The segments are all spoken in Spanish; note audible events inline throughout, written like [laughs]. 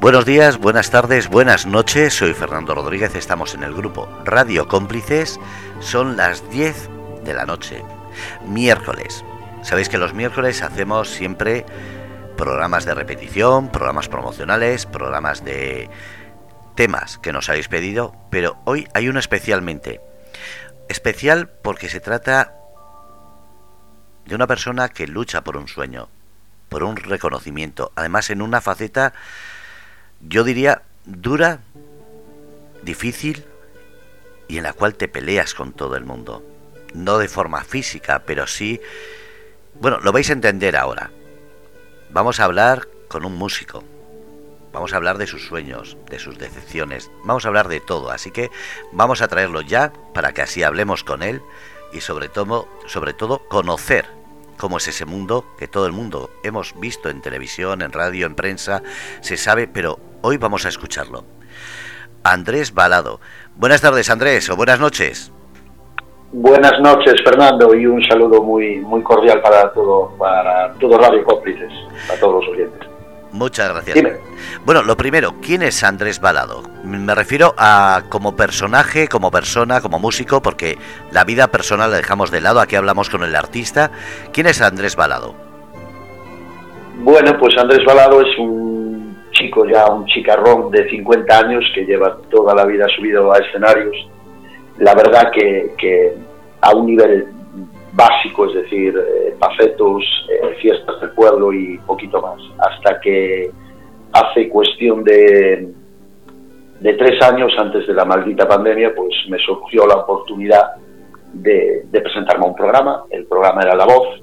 Buenos días, buenas tardes, buenas noches. Soy Fernando Rodríguez. Estamos en el grupo Radio Cómplices. Son las 10 de la noche, miércoles. Sabéis que los miércoles hacemos siempre programas de repetición, programas promocionales, programas de temas que nos habéis pedido, pero hoy hay uno especialmente. Especial porque se trata de una persona que lucha por un sueño, por un reconocimiento, además en una faceta yo diría, dura, difícil y en la cual te peleas con todo el mundo. No de forma física, pero sí... Bueno, lo vais a entender ahora. Vamos a hablar con un músico. Vamos a hablar de sus sueños, de sus decepciones. Vamos a hablar de todo. Así que vamos a traerlo ya para que así hablemos con él y sobre todo, sobre todo conocer cómo es ese mundo que todo el mundo hemos visto en televisión, en radio, en prensa, se sabe, pero hoy vamos a escucharlo. Andrés Balado. Buenas tardes, Andrés, o buenas noches. Buenas noches, Fernando, y un saludo muy muy cordial para todo para todo Radio Cómplices, a todos los oyentes. Muchas gracias. Bueno, lo primero, ¿quién es Andrés Balado? Me refiero a como personaje, como persona, como músico, porque la vida personal la dejamos de lado, aquí hablamos con el artista. ¿Quién es Andrés Balado? Bueno, pues Andrés Balado es un chico ya, un chicarrón de 50 años que lleva toda la vida subido a escenarios. La verdad que, que a un nivel básico, es decir, eh, eh, fiestas del pueblo y poquito más, hasta que hace cuestión de, de tres años antes de la maldita pandemia, pues me surgió la oportunidad de, presentarme a un programa, el programa era La Voz,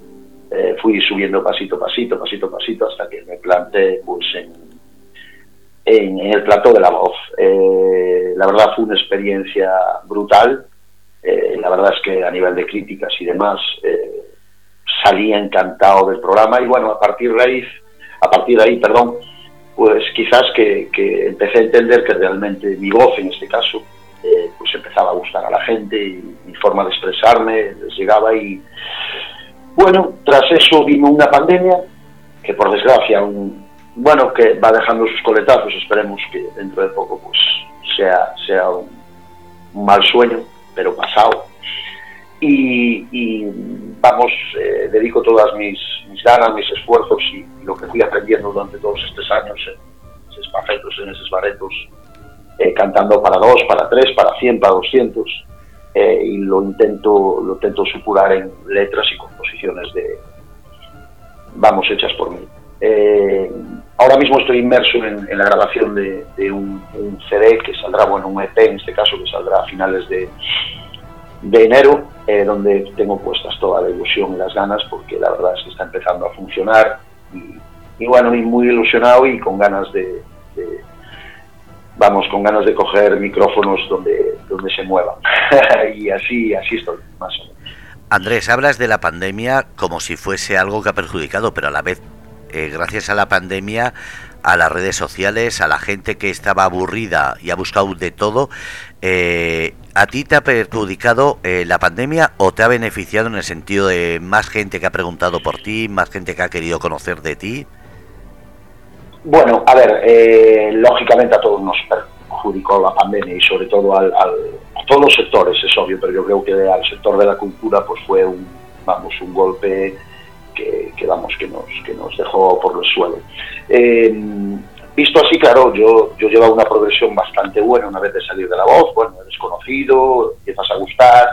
eh, fui subiendo pasito, pasito, pasito, pasito, hasta que me planté pues, en, en, el plató de La Voz. la verdad fue una experiencia brutal, eh, la verdad es que a nivel de críticas y demás eh, salía encantado del programa. Y bueno, a partir de ahí, a partir de ahí, perdón, pues quizás que, empecé a entender que realmente mi voz en este caso eh, pues empezaba a gustar a la gente y mi forma de expresarme les llegaba y bueno, tras eso vino una pandemia que por desgracia bueno que va dejando sus coletazos, esperemos que dentro de poco pues sea, sea un mal sueño pero pasado. Y, vamos, eh, dedico todas mis, mis, ganas, mis esfuerzos y, lo que fui aprendiendo durante todos estos años en esos pafetos, en esos baretos, eh, cantando para dos, para tres, para cien, para doscientos, eh, y lo intento, lo intento supurar en letras y composiciones de, vamos, hechas por mí. Ahora mismo estoy inmerso en, la grabación de, un, CD que saldrá, bueno, un EP en este caso, que saldrá a finales de, de enero, eh, donde tengo puestas toda la ilusión y las ganas, porque la verdad es que está empezando a funcionar. Y, bueno, y muy ilusionado y con ganas de, vamos, con ganas de coger micrófonos donde, donde se muevan. [laughs] y así, así estoy, más o menos. Andrés, hablas de la pandemia como si fuese algo que ha perjudicado, pero a la vez, eh, gracias a la pandemia, a las redes sociales, a la gente que estaba aburrida y ha buscado de todo, eh, ¿A ti te ha perjudicado eh, la pandemia o te ha beneficiado en el sentido de más gente que ha preguntado por ti, más gente que ha querido conocer de ti? Bueno, a ver, eh, lógicamente a todos nos perjudicó la pandemia y sobre todo al, a todos los sectores, es obvio, pero yo creo que al sector de la cultura pues fue un, vamos, un golpe que, vamos, que nos, que nos dejó por el suelo. Eh, Visto así, claro, yo, yo llevaba una progresión bastante buena una vez de salir de la voz, bueno, eres conocido, empiezas a gustar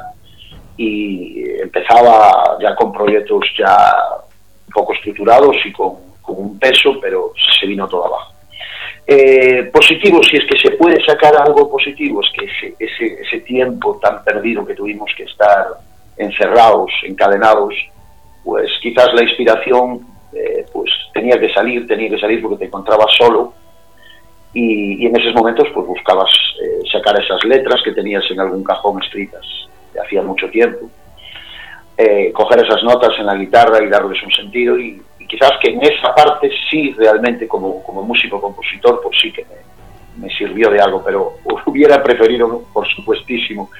y empezaba ya con proyectos ya poco estructurados y con, un peso, pero se vino todo abajo. Eh, positivo, si es que se puede sacar algo positivo, es que ese, ese, ese tiempo tan perdido que tuvimos que estar encerrados, encadenados, pues quizás la inspiración eh, pues tenía que salir, tenía que salir porque te encontrabas solo. Y, en esos momentos pues buscabas eh, sacar esas letras que tenías en algún cajón escritas de hacía mucho tiempo, eh, coger esas notas en la guitarra y darles un sentido y, quizás que en esa parte sí realmente como, como músico compositor pues sí que me, sirvió de algo, pero [laughs] hubiera preferido por supuestísimo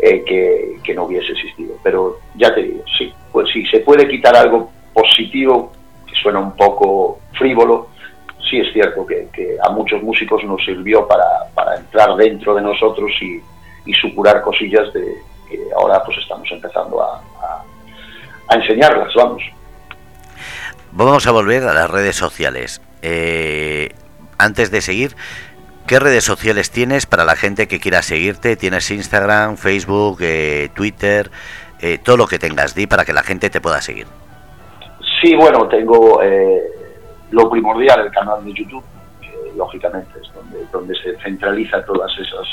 que, que no hubiese existido, pero ya te digo, sí, pues sí, se puede quitar algo positivo, que suena un poco frívolo, sí es cierto que, a muchos músicos nos sirvió para, entrar dentro de nosotros y, supurar cosillas de que ahora pues estamos empezando a, enseñarlas, vamos. Vamos a volver a las redes sociales. Eh, antes de seguir, ¿qué redes sociales tienes para la gente que quiera seguirte? ¿Tienes Instagram, Facebook, eh, Twitter? Eh, todo lo que tengas, di para que la gente te pueda seguir. Sí, bueno, tengo lo primordial, el canal de YouTube, que lógicamente es donde, se centraliza todas esas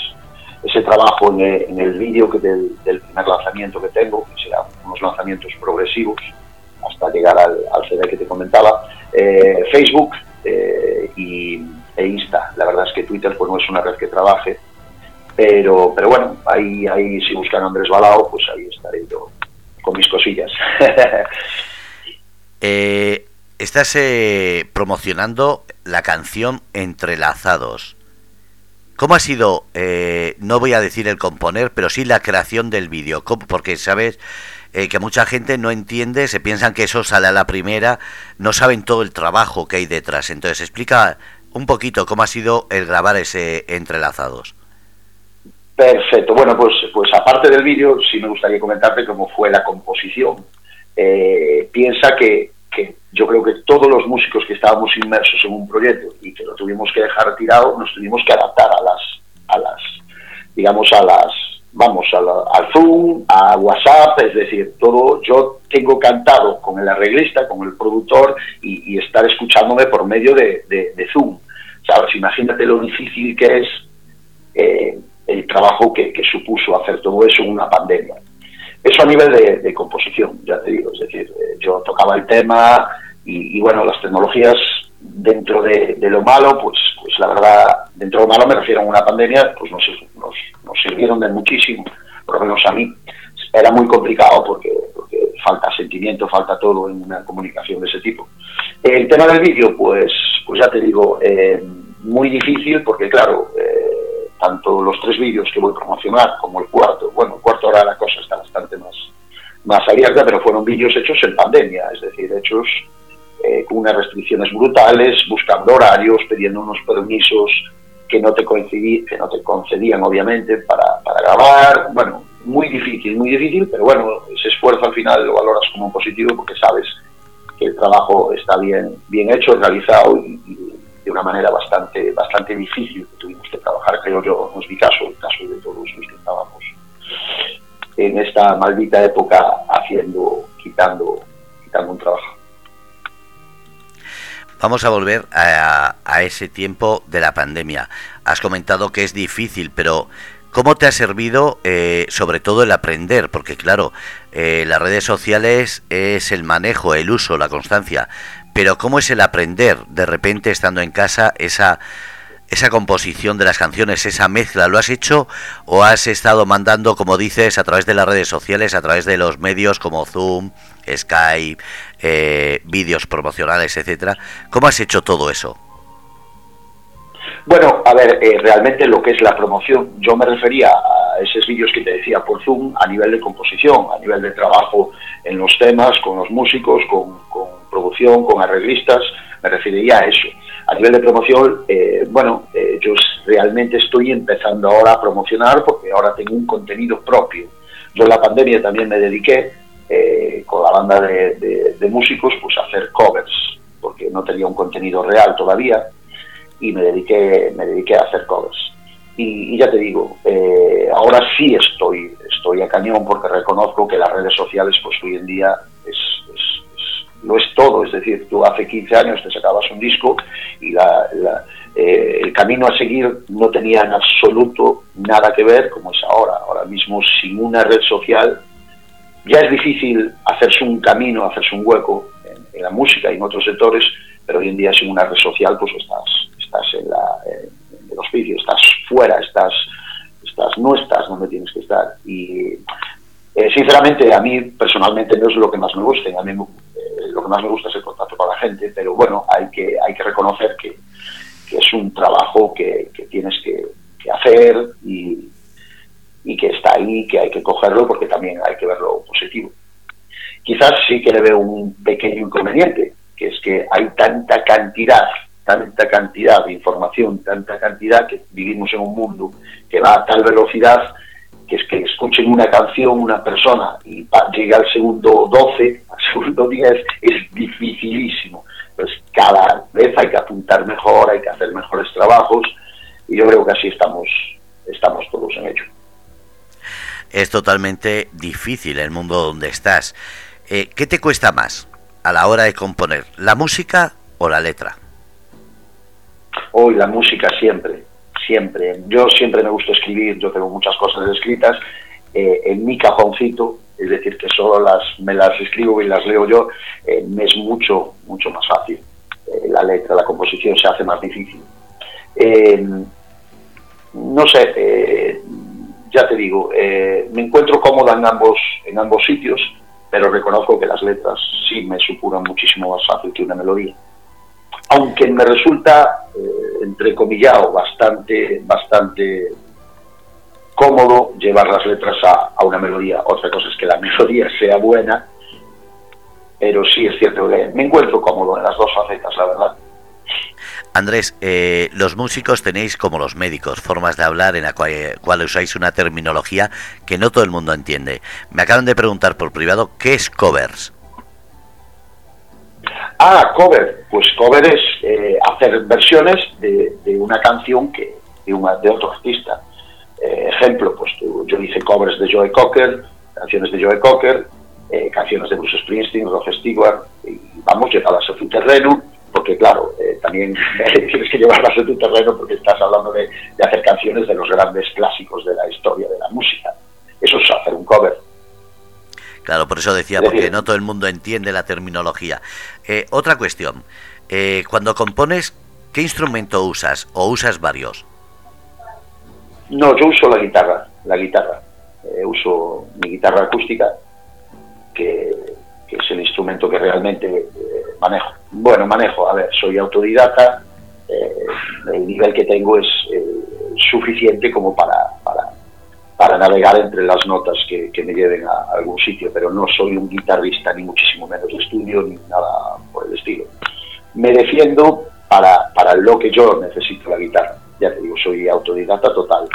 ese trabajo en el, vídeo que del, primer lanzamiento que tengo, que serán unos lanzamientos progresivos hasta llegar al, CD que te comentaba, eh, Facebook eh, y, e Insta. La verdad es que Twitter pues no es una red que trabaje, pero, pero bueno, ahí, ahí si buscan Andrés Balao, pues ahí estaré yo con mis cosillas. [laughs] eh, estás eh, promocionando la canción Entrelazados. ¿Cómo ha sido, eh, no voy a decir el componer, pero sí la creación del vídeo? Porque sabes eh, que mucha gente no entiende, se piensan que eso sale a la primera, no saben todo el trabajo que hay detrás. Entonces, explica un poquito cómo ha sido el grabar ese Entrelazados. Perfecto. Bueno, pues, pues aparte del vídeo, sí me gustaría comentarte cómo fue la composición. piensa que que yo creo que todos los músicos que estábamos inmersos en un proyecto y que lo tuvimos que dejar tirado, nos tuvimos que adaptar a las, a las digamos, a las, vamos, al Zoom, a WhatsApp, es decir, todo, yo tengo cantado con el arreglista, con el productor y, estar escuchándome por medio de, Zoom. ¿Sabes? Imagínate lo difícil que es eh, el trabajo que supuso hacer todo eso en una pandemia. Eso a nivel de, composición, ya te digo, es decir, eh, yo tocaba el tema y, bueno, las tecnologías dentro de, lo malo, pues, pues la verdad, dentro de lo malo me refiero a una pandemia, pues nos, nos, sirvieron de muchísimo, por lo menos a mí. Era muy complicado porque, falta sentimiento, falta todo en una comunicación de ese tipo. El tema del vídeo, pues, pues ya te digo, eh, muy difícil porque claro, eh, tanto los tres vídeos que voy a promocionar como el cuarto, bueno, el cuarto ahora la cosa está bastante más, más abierta, pero fueron vídeos hechos en pandemia, es decir, hechos eh, con unas restricciones brutales, buscando horarios, pidiendo unos permisos que no te, coincidí, concedían, obviamente, para, para grabar. Bueno, muy difícil, muy difícil, pero bueno, ese esfuerzo al final lo valoras como positivo porque sabes que el trabajo está bien, bien hecho, realizado y, de una manera bastante, bastante difícil que tuvimos que trabajar, creo yo, no es mi caso, el caso de todos los que estábamos en esta maldita época haciendo, quitando, quitando un trabajo. Vamos a volver a, ese tiempo de la pandemia. Has comentado que es difícil, pero ¿cómo te ha servido eh, sobre todo el aprender? Porque claro, eh, las redes sociales es el manejo, el uso, la constancia, pero ¿cómo es el aprender de repente estando en casa esa, esa composición de las canciones, esa mezcla? ¿Lo has hecho o has estado mandando, como dices, a través de las redes sociales, a través de los medios como Zoom, Skype, eh, vídeos promocionales, etcétera? ¿Cómo has hecho todo eso? Bueno, a ver, eh, realmente lo que es la promoción, yo me refería a esos vídeos que te decía por Zoom a nivel de composición, a nivel de trabajo en los temas, con los músicos, con, producción, con arreglistas, me referiría a eso. A nivel de promoción, eh, bueno, eh, yo realmente estoy empezando ahora a promocionar porque ahora tengo un contenido propio. Yo en la pandemia también me dediqué con la banda de, de músicos pues hacer covers, porque no tenía un contenido real todavía y me dediqué, me dediqué a hacer covers. Y, ya te digo, eh, ahora sí estoy, estoy a cañón porque reconozco que las redes sociales pues hoy en día es, no es todo, es decir, tú hace 15 años te sacabas un disco y la, eh, el camino a seguir no tenía en absoluto nada que ver como es ahora. Ahora mismo sin una red social ya es difícil hacerse un camino, hacerse un hueco en, la música y en otros sectores, pero hoy en día sin una red social pues estás estás en, la, en el hospicio, estás fuera, estás, estás, no estás donde tienes que estar. Y eh, sinceramente a mí personalmente no es lo que más me gusta, a mí eh, lo que más me gusta es el contacto con la gente, pero bueno, hay que, hay que reconocer que, es un trabajo que, tienes que, hacer y, y que está ahí, que hay que cogerlo porque también hay que verlo positivo. Quizás sí que le veo un pequeño inconveniente, que es que hay tanta cantidad tanta cantidad de información, tanta cantidad que vivimos en un mundo que va a tal velocidad que es que escuchen una canción una persona y llega al segundo 12, al segundo 10, es dificilísimo. Pues cada vez hay que apuntar mejor, hay que hacer mejores trabajos y yo creo que así estamos, estamos todos en ello. Es totalmente difícil el mundo donde estás. Eh, ¿Qué te cuesta más a la hora de componer, la música o la letra? Hoy la música siempre, siempre. Yo siempre me gusta escribir, yo tengo muchas cosas escritas eh, en mi cajoncito, es decir, que solo las, me las escribo y las leo yo, eh, me es mucho, mucho más fácil. La letra, la composición se hace más difícil. no sé, ya te digo, me encuentro cómoda en ambos, en ambos sitios, pero reconozco que las letras sí me supuran muchísimo más fácil que una melodía aunque me resulta, eh, entrecomillado, bastante, bastante cómodo llevar las letras a, una melodía. Otra cosa es que la [laughs] melodía sea buena, pero sí es cierto que me encuentro cómodo en las dos facetas, la verdad. Andrés, eh, los músicos tenéis como los médicos formas de hablar en la cual, usáis una terminología que no todo el mundo entiende. Me acaban de preguntar por privado qué es covers. Ah, cover. Pues cover es eh, hacer versiones de, una canción que de, una, de otro artista. Eh, ejemplo, pues yo hice covers de Joe Cocker, canciones de Joe Cocker, eh, canciones de Bruce Springsteen, Rod Stewart, y vamos, llevarlas a tu terreno, porque claro, también [laughs] tienes que llevarlas a tu terreno porque estás hablando de, de hacer canciones de los grandes clásicos de la historia de la música. Eso es hacer un cover. Claro, por eso decía, porque no todo el mundo entiende la terminología. Eh, otra cuestión, eh, cuando compones, ¿qué instrumento usas o usas varios? No, yo uso la guitarra, la guitarra. Eh, uso mi guitarra acústica, que, es el instrumento que realmente manejo. Bueno, manejo, a ver, soy autodidacta, el nivel que tengo es suficiente como para, para para navegar entre las notas que, me lleven a algún sitio, pero no soy un guitarrista ni muchísimo menos de estudio ni nada por el estilo. Me defiendo para, para lo que yo necesito la guitarra. Ya te digo, soy autodidacta total.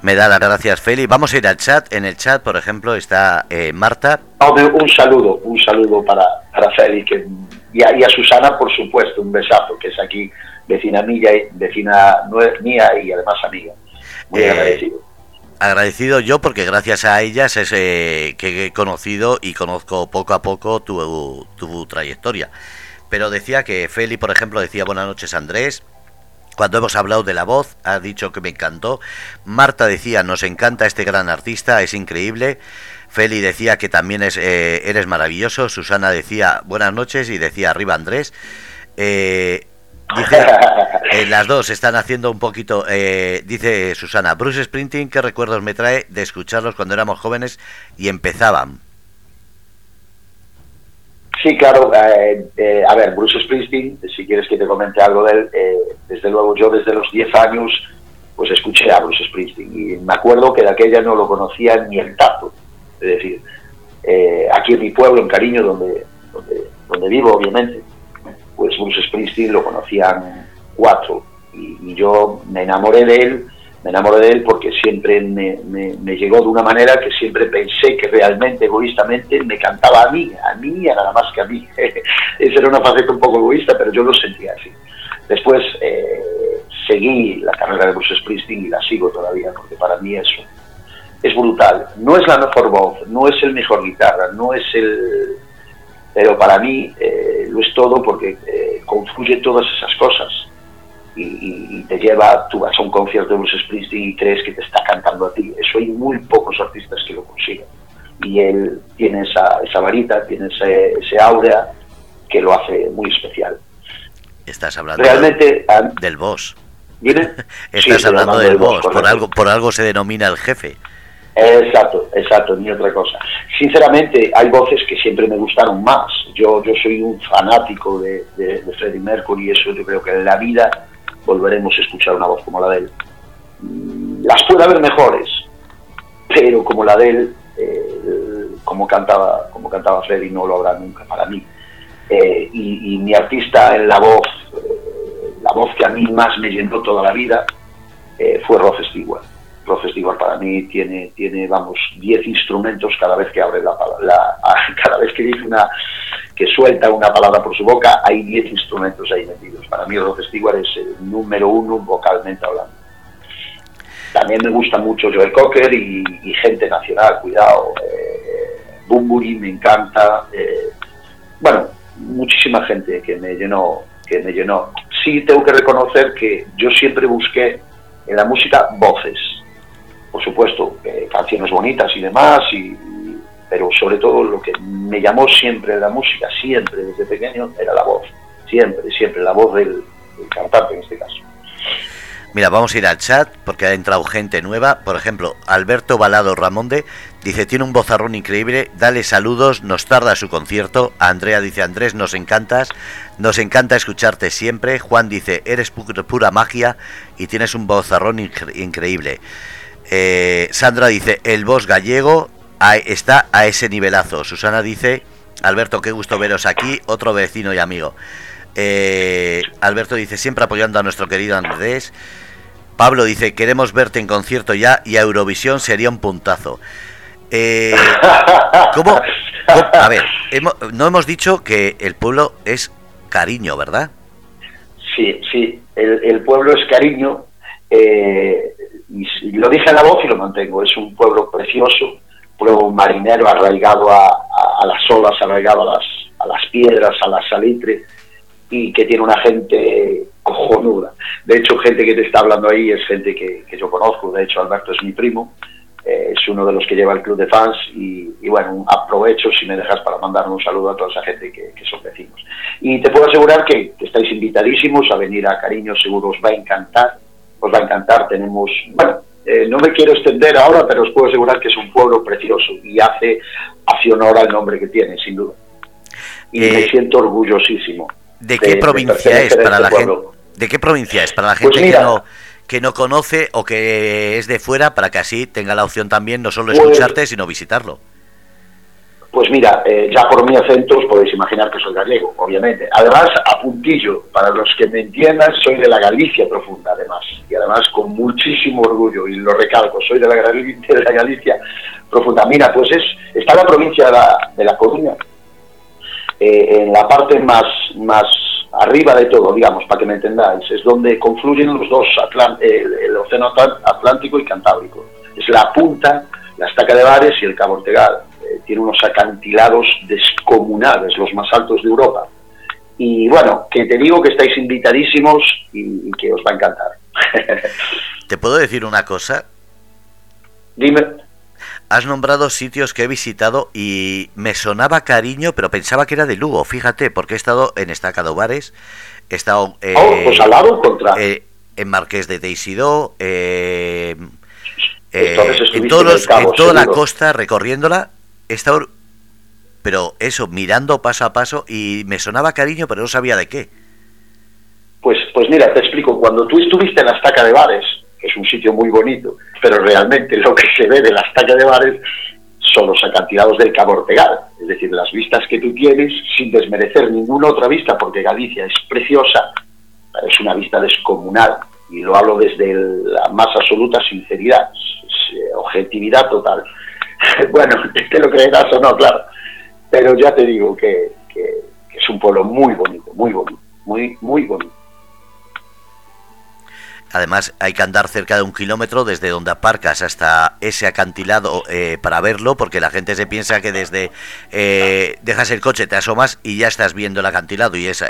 Me da las gracias, Feli. Vamos a ir al chat. En el chat, por ejemplo, está eh, Marta. un saludo, un saludo para, Feli que, y, a, Susana, por supuesto, un besazo, que es aquí vecina mía, vecina mía y además amiga. Muy agradecido. Agradecido yo porque gracias a ellas es eh, que he conocido y conozco poco a poco tu, tu trayectoria. Pero decía que Feli, por ejemplo, decía buenas noches Andrés, cuando hemos hablado de la voz, ha dicho que me encantó. Marta decía, nos encanta este gran artista, es increíble. Feli decía que también es, eh, eres maravilloso. Susana decía, buenas noches y decía, arriba Andrés. Eh, Dice, [laughs] eh, las dos están haciendo un poquito, eh, dice Susana, Bruce Springsteen, ¿qué recuerdos me trae de escucharlos cuando éramos jóvenes y empezaban? Sí, claro. Eh, a ver, Bruce Springsteen, si quieres que te comente algo de él, desde luego yo desde los 10 años pues escuché a Bruce Springsteen y me acuerdo que de aquella no lo conocía ni el tato. Es decir, aquí en mi pueblo, en Cariño, donde, donde, vivo obviamente, pues Bruce Springsteen lo conocían cuatro y, yo me enamoré de él, me enamoré de él porque siempre me, llegó de una manera que siempre pensé que realmente egoístamente me cantaba a mí, a mí y nada más que a mí. [laughs] Esa era una faceta un poco egoísta, pero yo lo sentía así. Después eh, seguí la carrera de Bruce Springsteen y la sigo todavía porque para mí eso es brutal. No es la mejor voz, no es el mejor guitarra, no es el pero para mí eh, lo es todo porque eh, confluye todas esas cosas y, te lleva, tú vas a un concierto de Bruce Springsteen y crees que te está cantando a ti. Eso hay muy pocos artistas que lo consiguen. Y él tiene esa, esa varita, tiene ese, ese aura que lo hace muy especial. Estás hablando Realmente, del boss. [laughs] Estás hablando del, boss, por algo, por algo se denomina el jefe. Exacto, exacto, ni otra cosa. Sinceramente, hay voces que siempre me gustaron más. Yo, yo soy un fanático de, Freddie Mercury y eso yo creo que en la vida volveremos a escuchar una voz como la de él. Mm, las puede haber mejores, pero como la de él, eh, como, cantaba, como cantaba Freddie, no lo habrá nunca para mí. Eh, y, mi artista en la voz la voz que a mí más me llenó toda la vida eh, fue Rod Stewart. Stewart para mí tiene, tiene vamos, 10 instrumentos cada vez que abre la, la [laughs] cada vez que dice una, que suelta una palabra por su boca, hay 10 instrumentos ahí metidos. Para mí Stewart es el número uno vocalmente hablando. También me gusta mucho Joel Cocker y, gente nacional, cuidado. Eh, Bumburi me encanta. Eh, bueno, muchísima gente que me llenó, que me llenó. Sí tengo que reconocer que yo siempre busqué en la música voces. Por supuesto, eh, canciones bonitas y demás, y, pero sobre todo lo que me llamó siempre la música, siempre desde pequeño, era la voz. Siempre, siempre, la voz del cantante en este caso. Mira, vamos a ir al chat porque ha entrado gente nueva. Por ejemplo, Alberto Balado Ramonde dice, tiene un vozarrón increíble, dale saludos, nos tarda su concierto. Andrea dice, Andrés, nos encantas, nos encanta escucharte siempre. Juan dice, eres pura magia y tienes un vozarrón increíble. Eh, Sandra dice, el voz gallego está a ese nivelazo. Susana dice, Alberto, qué gusto veros aquí, otro vecino y amigo. Eh, Alberto dice, siempre apoyando a nuestro querido Andrés. Pablo dice, queremos verte en concierto ya y a Eurovisión sería un puntazo. Eh, ¿cómo, A ver, no hemos dicho que el pueblo es cariño, ¿verdad? Sí, sí, el, pueblo es cariño. Eh, y, lo dije a la voz y lo mantengo. Es un pueblo precioso, pueblo marinero arraigado a, las olas, arraigado a las, a las piedras, a la salitre y que tiene una gente cojonuda. De hecho, gente que te está hablando ahí es gente que, yo conozco. De hecho, Alberto es mi primo, eh, es uno de los que lleva el club de fans y, bueno, aprovecho si me dejas para mandar un saludo a toda esa gente que, son vecinos. Y te puedo asegurar que, estáis invitadísimos a venir a Cariño, seguro os va a encantar, os va a encantar. Tenemos, bueno, eh, no me quiero extender ahora, pero os puedo asegurar que es un pueblo precioso y hace, hace honor al nombre que tiene, sin duda. Y me eh, siento orgullosísimo ¿De qué provincia es para la gente? ¿De qué provincia es para la gente que no que no conoce o que es de fuera para que así tenga la opción también no solo pues escucharte sino visitarlo? Pues mira, eh, ya por mi acento os podéis imaginar que soy gallego, obviamente. Además, a puntillo, para los que me entiendan, soy de la Galicia profunda, además. Y con muchísimo orgullo, y lo recalco, soy de la, de Galicia profunda. Mira, pues es está la provincia de la, de la Coruña, eh, en la parte más, más arriba de todo, digamos, para que me entendáis, es donde confluyen los dos, el, Océano Atlántico y Cantábrico. Es la punta, la estaca de Bares y el Cabo Ortegal. Eh, tiene unos acantilados descomunales, los más altos de Europa. Y bueno, que te digo que estáis invitadísimos y que os va a encantar. [laughs] ¿Te puedo decir una cosa? Dime has nombrado sitios que he visitado y me sonaba cariño, pero pensaba que era de Lugo, fíjate, porque he estado en Estacado Bares, he estado eh, oh, pues al lado, contra. Eh, en Marqués de Teisidó, eh, en, todos en toda la costa recorriéndola, he estado, pero eso, mirando paso a paso y me sonaba cariño, pero no sabía de qué. Pues, mira, te explico, cuando tú estuviste en la Estaca de Bares, es un sitio muy bonito, pero realmente lo que se ve de la estaca de bares son los acantilados del Cabo Ortegal, es decir, las vistas que tú tienes, sin desmerecer ninguna otra vista, porque Galicia es preciosa, es una vista descomunal, y lo hablo desde la más absoluta sinceridad, eh, objetividad total. [laughs] bueno, te lo creerás o no, claro, pero ya te digo que, que es un pueblo muy bonito, muy bonito, muy, muy bonito. Además, hay que andar cerca de un kilómetro desde donde aparcas hasta ese acantilado eh, para verlo, porque la gente se piensa que desde eh, dejas el coche, te asomas y ya estás viendo el acantilado y es,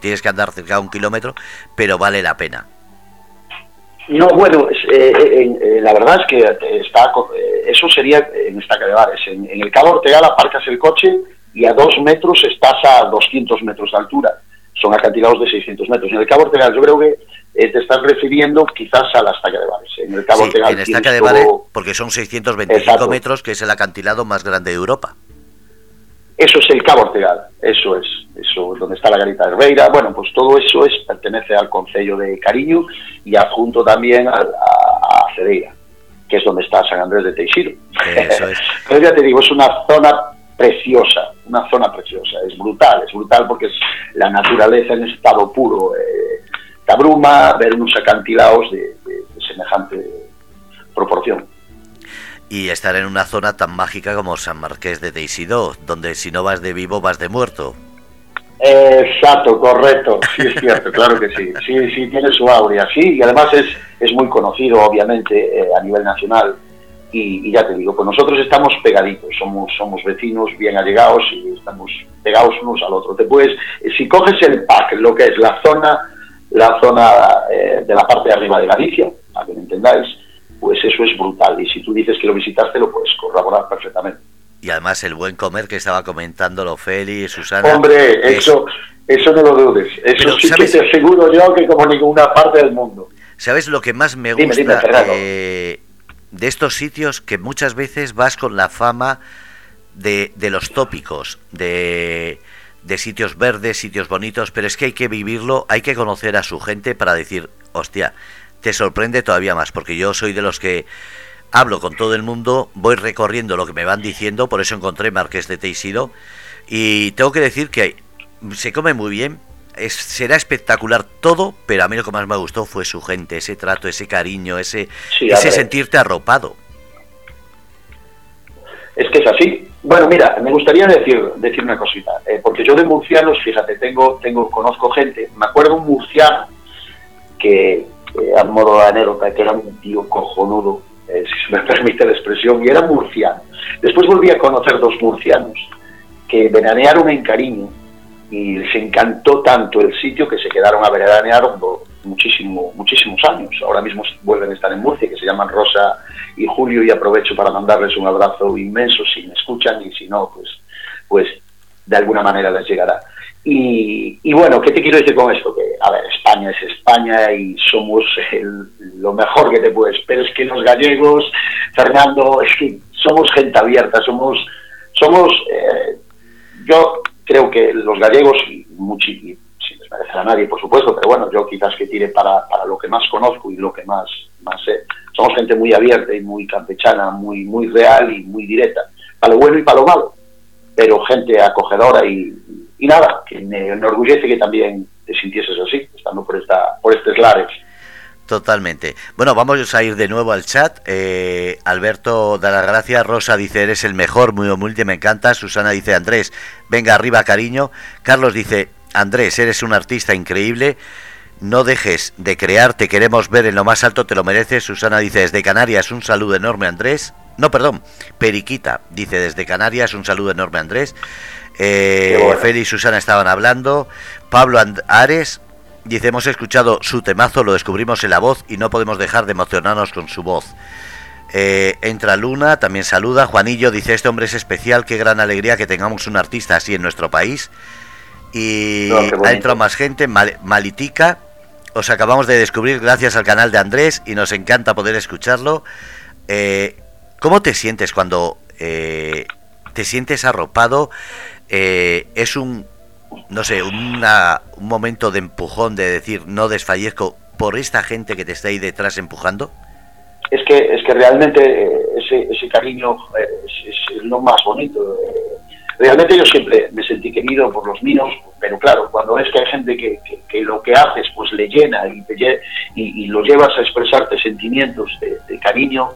tienes que andar cerca de un kilómetro, pero vale la pena. No, bueno, eh, la verdad es que está, eso sería en esta bares. En, el Cabo Ortegal aparcas el coche y a dos metros estás a 200 metros de altura. Son acantilados de 600 metros. En el Cabo Ortegal yo creo que eh, te estás refiriendo quizás a la estaca de Bares. En el Cabo sí, en la estaca de Bares, porque son 625 metros, que es el acantilado más grande de Europa. Eso es el Cabo Ortegal, eso es, eso donde está la garita de Herbeira. Bueno, pues todo eso es pertenece al Concello de Cariño y adjunto también a, a, Cedeira, que es donde está San Andrés de Teixeiro. Eso es. [laughs] Pero ya te digo, es una zona preciosa, una zona preciosa, es brutal, es brutal porque es la naturaleza en estado puro. Eh, te abruma ver unos acantilados de, semejante proporción. Y estar en una zona tan mágica como San Marqués de Teisidó, donde si no vas de vivo vas de muerto. Exacto, correcto, sí es cierto, [laughs] claro que sí, sí, sí, tiene su aurea, sí, y además es, es muy conocido, obviamente, eh, a nivel nacional, y, ya te digo, pues nosotros estamos pegaditos, somos, somos vecinos bien allegados y estamos pegados unos al otro. Te puedes, si coges el pack, lo que es la zona, la zona eh, de la parte de arriba de Galicia, para que me entendáis, pues eso es brutal, y si tú dices que lo visitaste, lo puedes corroborar perfectamente. Y además el buen comer que estaba comentando lo Feli, Susana. Hombre, eso, eso no lo dudes. Eso sí que te aseguro yo que como ninguna parte del mundo. ¿Sabes lo que más me gusta eh, de estos sitios? Que muchas veces vas con la fama de, de los tópicos, de, de sitios verdes, sitios bonitos, pero es que hay que vivirlo, hay que conocer a su gente para decir, hostia, te sorprende todavía más, porque yo soy de los que hablo con todo el mundo, voy recorriendo lo que me van diciendo, por eso encontré Marqués de Teixido y tengo que decir que se come muy bien, es, será espectacular todo, pero a mí lo que más me gustó fue su gente, ese trato, ese cariño, ese, ese sentirte arropado. Es que es así. Bueno, mira, me gustaría decir, decir una cosita, eh, porque yo de murcianos, fíjate, tengo, tengo, conozco gente, me acuerdo un murciano que, a modo de anécdota, que era un tío cojonudo, eh, si se me [laughs] permite la expresión, y era murciano. Después volví a conocer dos murcianos que veranearon en Cariño y les encantó tanto el sitio que se quedaron a veranear muchísimo, muchísimos años. Ahora mismo vuelven a estar en Murcia, que se llaman Rosa y Julio, y aprovecho para mandarles un abrazo inmenso si me escuchan y si no, pues, pues de alguna manera les llegará. Y, bueno, ¿qué te quiero decir con esto? Que, a ver, España es España y somos lo mejor que te puedes, pero es que los gallegos, Fernando, es que somos gente abierta, somos, somos eh, yo creo que los gallegos, sin desmerecer a nadie, por supuesto, pero bueno, yo quizás que tire para, para lo que más conozco y lo que más, más sé, somos gente muy abierta y muy campechana, muy, muy real y muy directa, para lo bueno y para lo malo, pero gente acogedora y, y nada, que me enorgullece que también te sintieses así, estando por, esta, por estos lares. Totalmente. Bueno, vamos a ir de nuevo al chat. Eh, Alberto da las gracias. Rosa dice, eres el mejor, muy humilde, me encanta. Susana dice, Andrés, venga arriba, cariño. Carlos dice, Andrés, eres un artista increíble. No dejes de crear, te queremos ver en lo más alto, te lo mereces. Susana dice, desde Canarias, un saludo enorme, Andrés. No, perdón, Periquita dice, desde Canarias, un saludo enorme, Andrés. Eh, Feli y Susana estaban hablando. Pablo Ares dice, hemos escuchado su temazo, lo descubrimos en la voz y no podemos dejar de emocionarnos con su voz. Eh, entra Luna, también saluda. Juanillo dice, este hombre es especial, qué gran alegría que tengamos un artista así en nuestro país. Y ha entrado más gente, Malitica, os acabamos de descubrir gracias al canal de Andrés y nos encanta poder escucharlo. Eh, ¿Cómo te sientes cuando eh, te sientes arropado es un, no sé, un momento de empujón, de decir, no desfallezco por esta gente que te está ahí detrás empujando? Es que, es que realmente eh, ese, ese cariño eh, es, lo más bonito. Realmente yo siempre me sentí querido por los míos, pero claro, cuando es que hay gente que, que, lo que haces pues le llena y, te, y, lo llevas a expresarte sentimientos de, de cariño,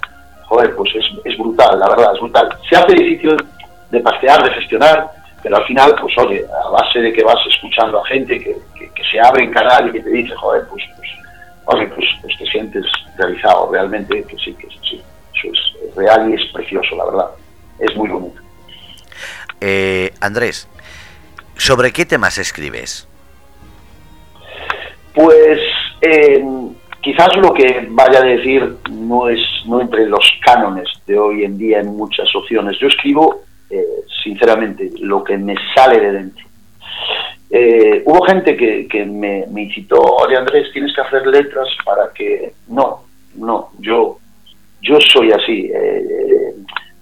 joder, pues es, es, brutal, la verdad, es brutal. Se hace difícil de pasear, de gestionar, pero al final, pues oye, a base de que vas escuchando a gente que, se abre en canal y que te dice, joder, pues, pues oye, pues, pues, te sientes realizado realmente, que sí, que sí, eso es real y es precioso, la verdad, es muy bonito. Eh, Andrés, ¿sobre qué temas escribes? Pues eh, quizás lo que vaya a decir no es no entre los cánones de hoy en día en muchas opciones. Yo escribo eh, sinceramente, lo que me sale de dentro. Eh, hubo gente que, que me, incitó, oye Andrés, tienes que hacer letras para que... No, no, yo, yo soy así.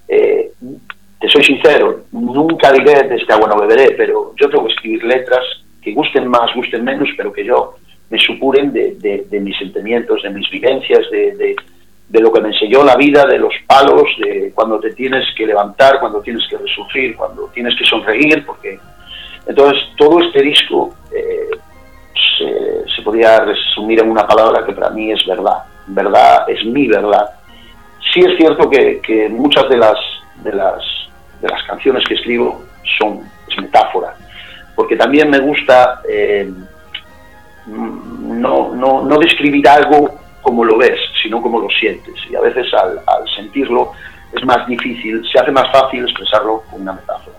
Eh, te soy sincero, nunca diré de este agua no beberé, pero yo tengo que escribir letras que gusten más, gusten menos, pero que yo me supuren de, de, mis sentimientos, de mis vivencias, de, de lo que me enseñó la vida, de los palos, de cuando te tienes que levantar, cuando tienes que resurgir, cuando tienes que sonreír, porque entonces todo este disco eh, se, podría voy a resumir en una palabra que para mí es verdad. Verdad es mi verdad. Sí es cierto que, muchas de las, de, las, de las canciones que escribo son metáfora, porque también me gusta eh, no, no, no describir algo como lo ves, sino como lo sientes. Y a veces al, sentirlo es más difícil, se hace más fácil expresarlo con una metáfora.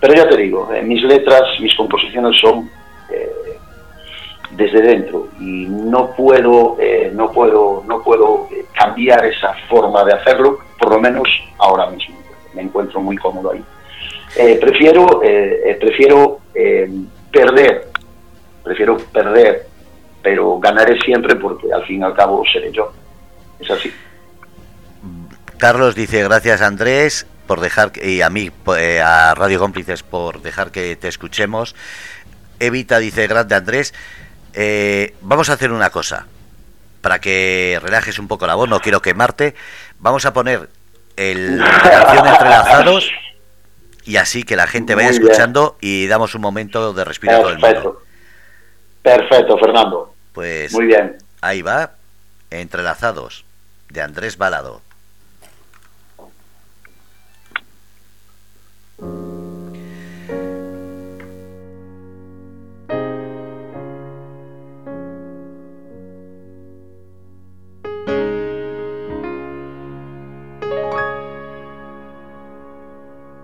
Pero ya te digo, eh, mis letras, mis composiciones son eh, desde dentro y no puedo, eh, no puedo, no puedo cambiar esa forma de hacerlo, por lo menos ahora mismo. Me encuentro muy cómodo ahí. prefiero, prefiero perder, prefiero perder pero ganaré siempre porque al fin y al cabo seré yo. Es así. Carlos dice, gracias Andrés por dejar, y a mí, eh, a Radio Cómplices, por dejar que te escuchemos. Evita dice, grande Andrés, eh, vamos a hacer una cosa, para que relajes un poco la voz, no quiero quemarte, vamos a poner el canción entrelazados y así que la gente vaya escuchando y damos un momento de respiro a todo el mundo. Perfecto, Fernando. Pues muy bien. Ahí va, entrelazados, de Andrés Balado.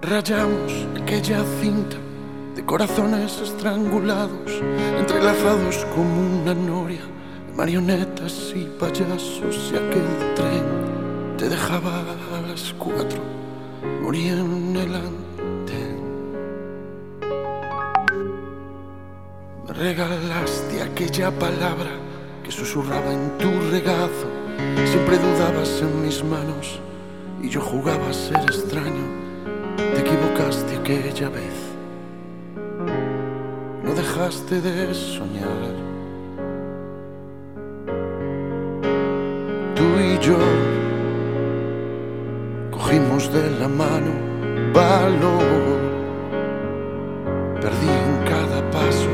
Rayamos aquella cinta de corazones estrangulados, entrelazados como una noria, marionetas y payasos, y aquel tren te dejaba a las cuatro, moría en el. Me regalaste aquella palabra que susurraba en tu regazo, siempre dudabas en mis manos y yo jugaba a ser extraño, te equivocaste aquella vez dejaste de soñar. Yo cogimos de la mano valor. Perdí en cada paso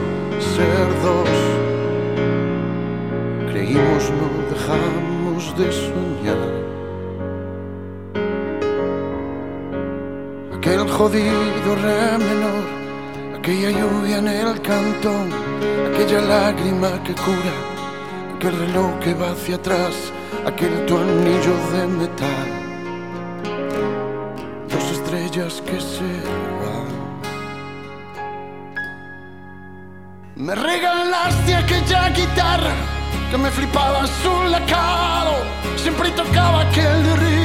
ser dos. Creímos no dejamos de soñar. Aquel jodido re menor Aquella lluvia en el cantón, aquella lágrima que cura, aquel reloj que va hacia atrás, aquel tu anillo de metal. Dos estrellas que se van. Me regalaste aquella guitarra que me flipaba su lacado. Siempre tocaba aquel derribe,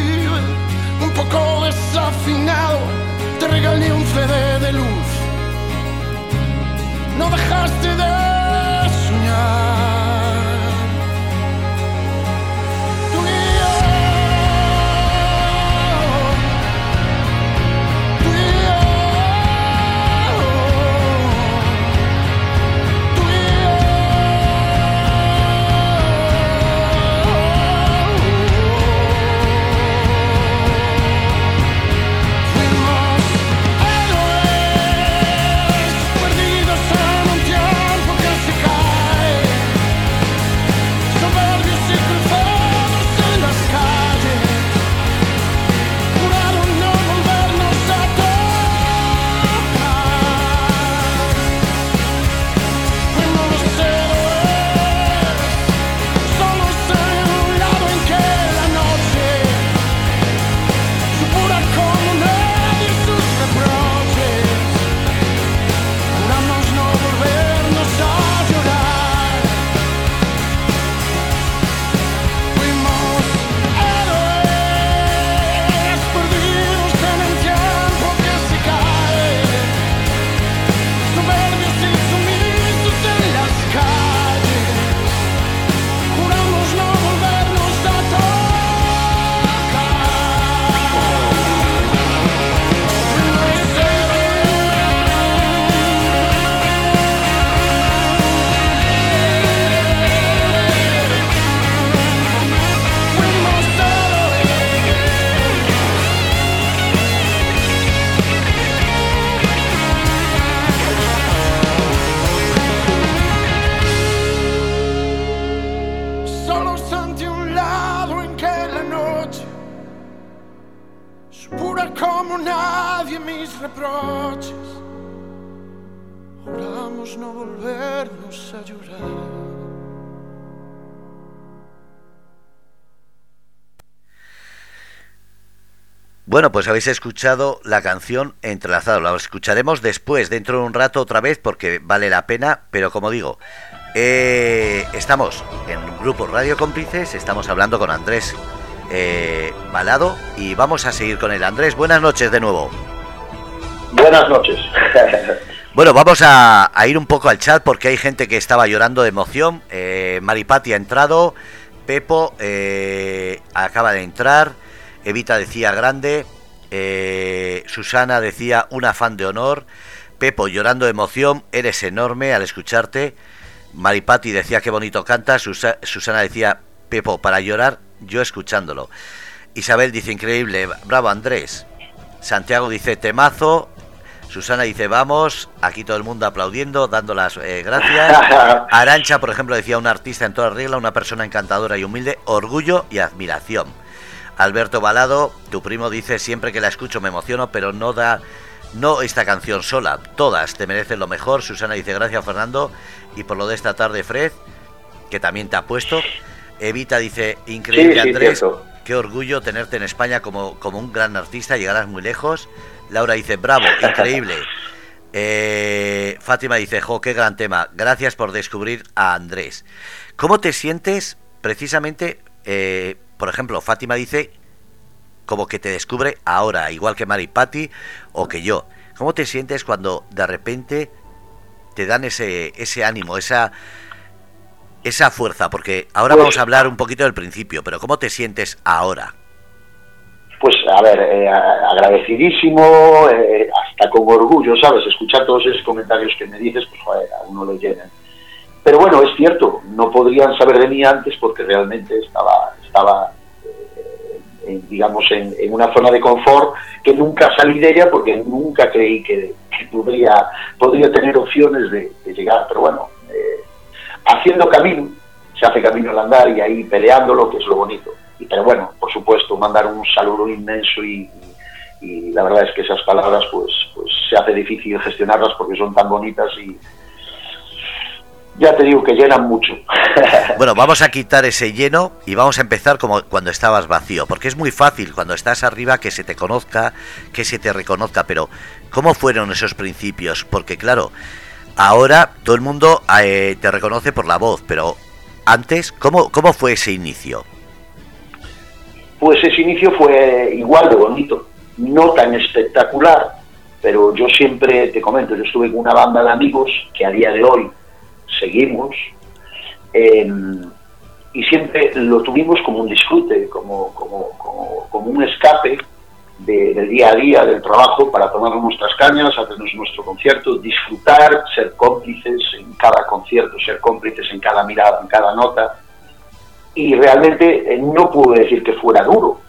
Bueno, pues habéis escuchado la canción Entrelazado. La escucharemos después, dentro de un rato otra vez, porque vale la pena. Pero como digo, eh, estamos en Grupo Radio Cómplices, estamos hablando con Andrés eh, Balado y vamos a seguir con él. Andrés, buenas noches de nuevo. Buenas noches. [laughs] bueno, vamos a, ir un poco al chat porque hay gente que estaba llorando de emoción. Eh, Maripati ha entrado, Pepo eh, acaba de entrar. Evita decía grande, eh, Susana decía un afán de honor, Pepo llorando de emoción, eres enorme al escucharte, Maripati decía qué bonito canta, Susana decía Pepo para llorar, yo escuchándolo. Isabel dice increíble, bravo Andrés. Santiago dice temazo, Susana dice vamos, aquí todo el mundo aplaudiendo, dando las eh, gracias. [laughs] Arancha, por ejemplo, decía un artista en toda regla, una persona encantadora y humilde, orgullo y admiración. Alberto Balado, tu primo dice siempre que la escucho me emociono, pero no da no esta canción sola, todas te merecen lo mejor. Susana dice gracias Fernando y por lo de esta tarde Fred, que también te ha puesto. Evita dice increíble Andrés, qué orgullo tenerte en España como, como un gran artista, llegarás muy lejos. Laura dice bravo, [laughs] increíble. Eh, Fátima dice, jo, qué gran tema. Gracias por descubrir a Andrés. ¿Cómo te sientes precisamente eh, por ejemplo, Fátima dice como que te descubre ahora, igual que Mari Patti o que yo. ¿Cómo te sientes cuando de repente te dan ese, ese ánimo, esa, esa fuerza? Porque ahora pues vamos a hablar un poquito del principio, pero ¿cómo te sientes ahora? Pues a ver, eh, agradecidísimo, eh, hasta con orgullo, ¿sabes? Escuchar todos esos comentarios que me dices, pues joder, a uno lo llenan. Pero bueno, es cierto, no podrían saber de mí antes porque realmente estaba estaba, eh, digamos, en, una zona de confort que nunca salí de ella porque nunca creí que, podría, podría tener opciones de, llegar. Pero bueno, haciendo camino, se hace camino al andar y ahí peleándolo, que es lo bonito. Pero bueno, por supuesto, mandar un saludo inmenso y, y la verdad es que esas palabras pues, pues se hace difícil gestionarlas porque son tan bonitas y, ya te digo que llenan mucho. [laughs] Bueno, vamos a quitar ese lleno y vamos a empezar como cuando estabas vacío, porque es muy fácil cuando estás arriba que se te conozca, que se te reconozca, pero ¿cómo fueron esos principios? Porque claro, ahora todo el mundo eh, te reconoce por la voz, pero antes, ¿cómo, ¿cómo fue ese inicio? Pues ese inicio fue igual de bonito, no tan espectacular, pero yo siempre te comento, yo estuve con una banda de amigos que a día de hoy seguimos, em, y siempre lo tuvimos como un disfrute, como, como, como, un escape del día a día, del trabajo, para tomar nuestras cañas, hacernos nuestro concierto, disfrutar, ser cómplices en cada concierto, ser cómplices en cada mirada, en cada nota. Y realmente eh, no puedo decir que fuera duro,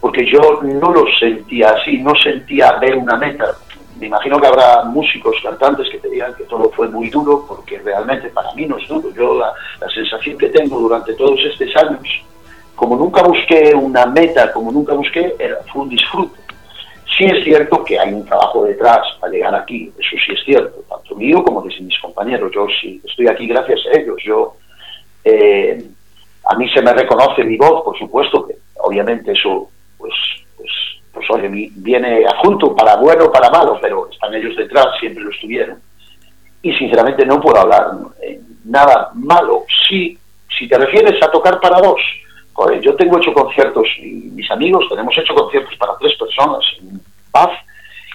porque yo no lo sentía así, no sentía ver una meta, me imagino que habrá músicos, cantantes que te digan que todo fue muy duro, porque realmente para mí no es duro. Yo la, sensación que tengo durante todos estos años, como nunca busqué una meta, como nunca busqué, era, fue un disfrute. Sí es cierto que hay un trabajo detrás para llegar aquí, eso sí es cierto, tanto mío como de mis compañeros. Yo sí estoy aquí gracias a ellos. Yo, eh, a mí se me reconoce mi voz, por supuesto, que obviamente eso pues pues oye, viene adjunto para bueno para malo, pero están ellos detrás, siempre lo estuvieron. Y sinceramente no puedo hablar nada malo. Si, si te refieres a tocar para dos, yo tengo hecho conciertos, y mis amigos tenemos hecho conciertos para tres personas en paz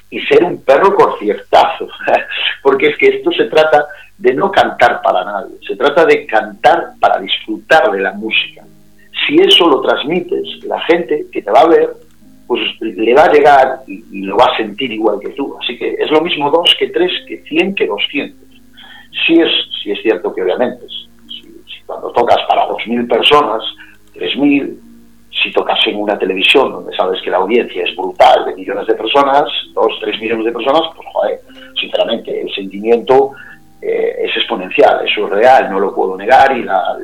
y ser un perro conciertazo, [laughs] porque es que esto se trata de no cantar para nadie, se trata de cantar para disfrutar de la música. Si eso lo transmites, la gente que te va a ver pues le va a llegar y, lo va a sentir igual que tú. Así que es lo mismo dos que tres, que cien, que doscientos. Sí es, sí es cierto que obviamente, si, cuando tocas para dos mil personas, tres mil, si tocas en una televisión donde sabes que la audiencia es brutal, de millones de personas, dos, tres millones de personas, pues joder, sinceramente el sentimiento eh, es exponencial, eso es real, no lo puedo negar y la,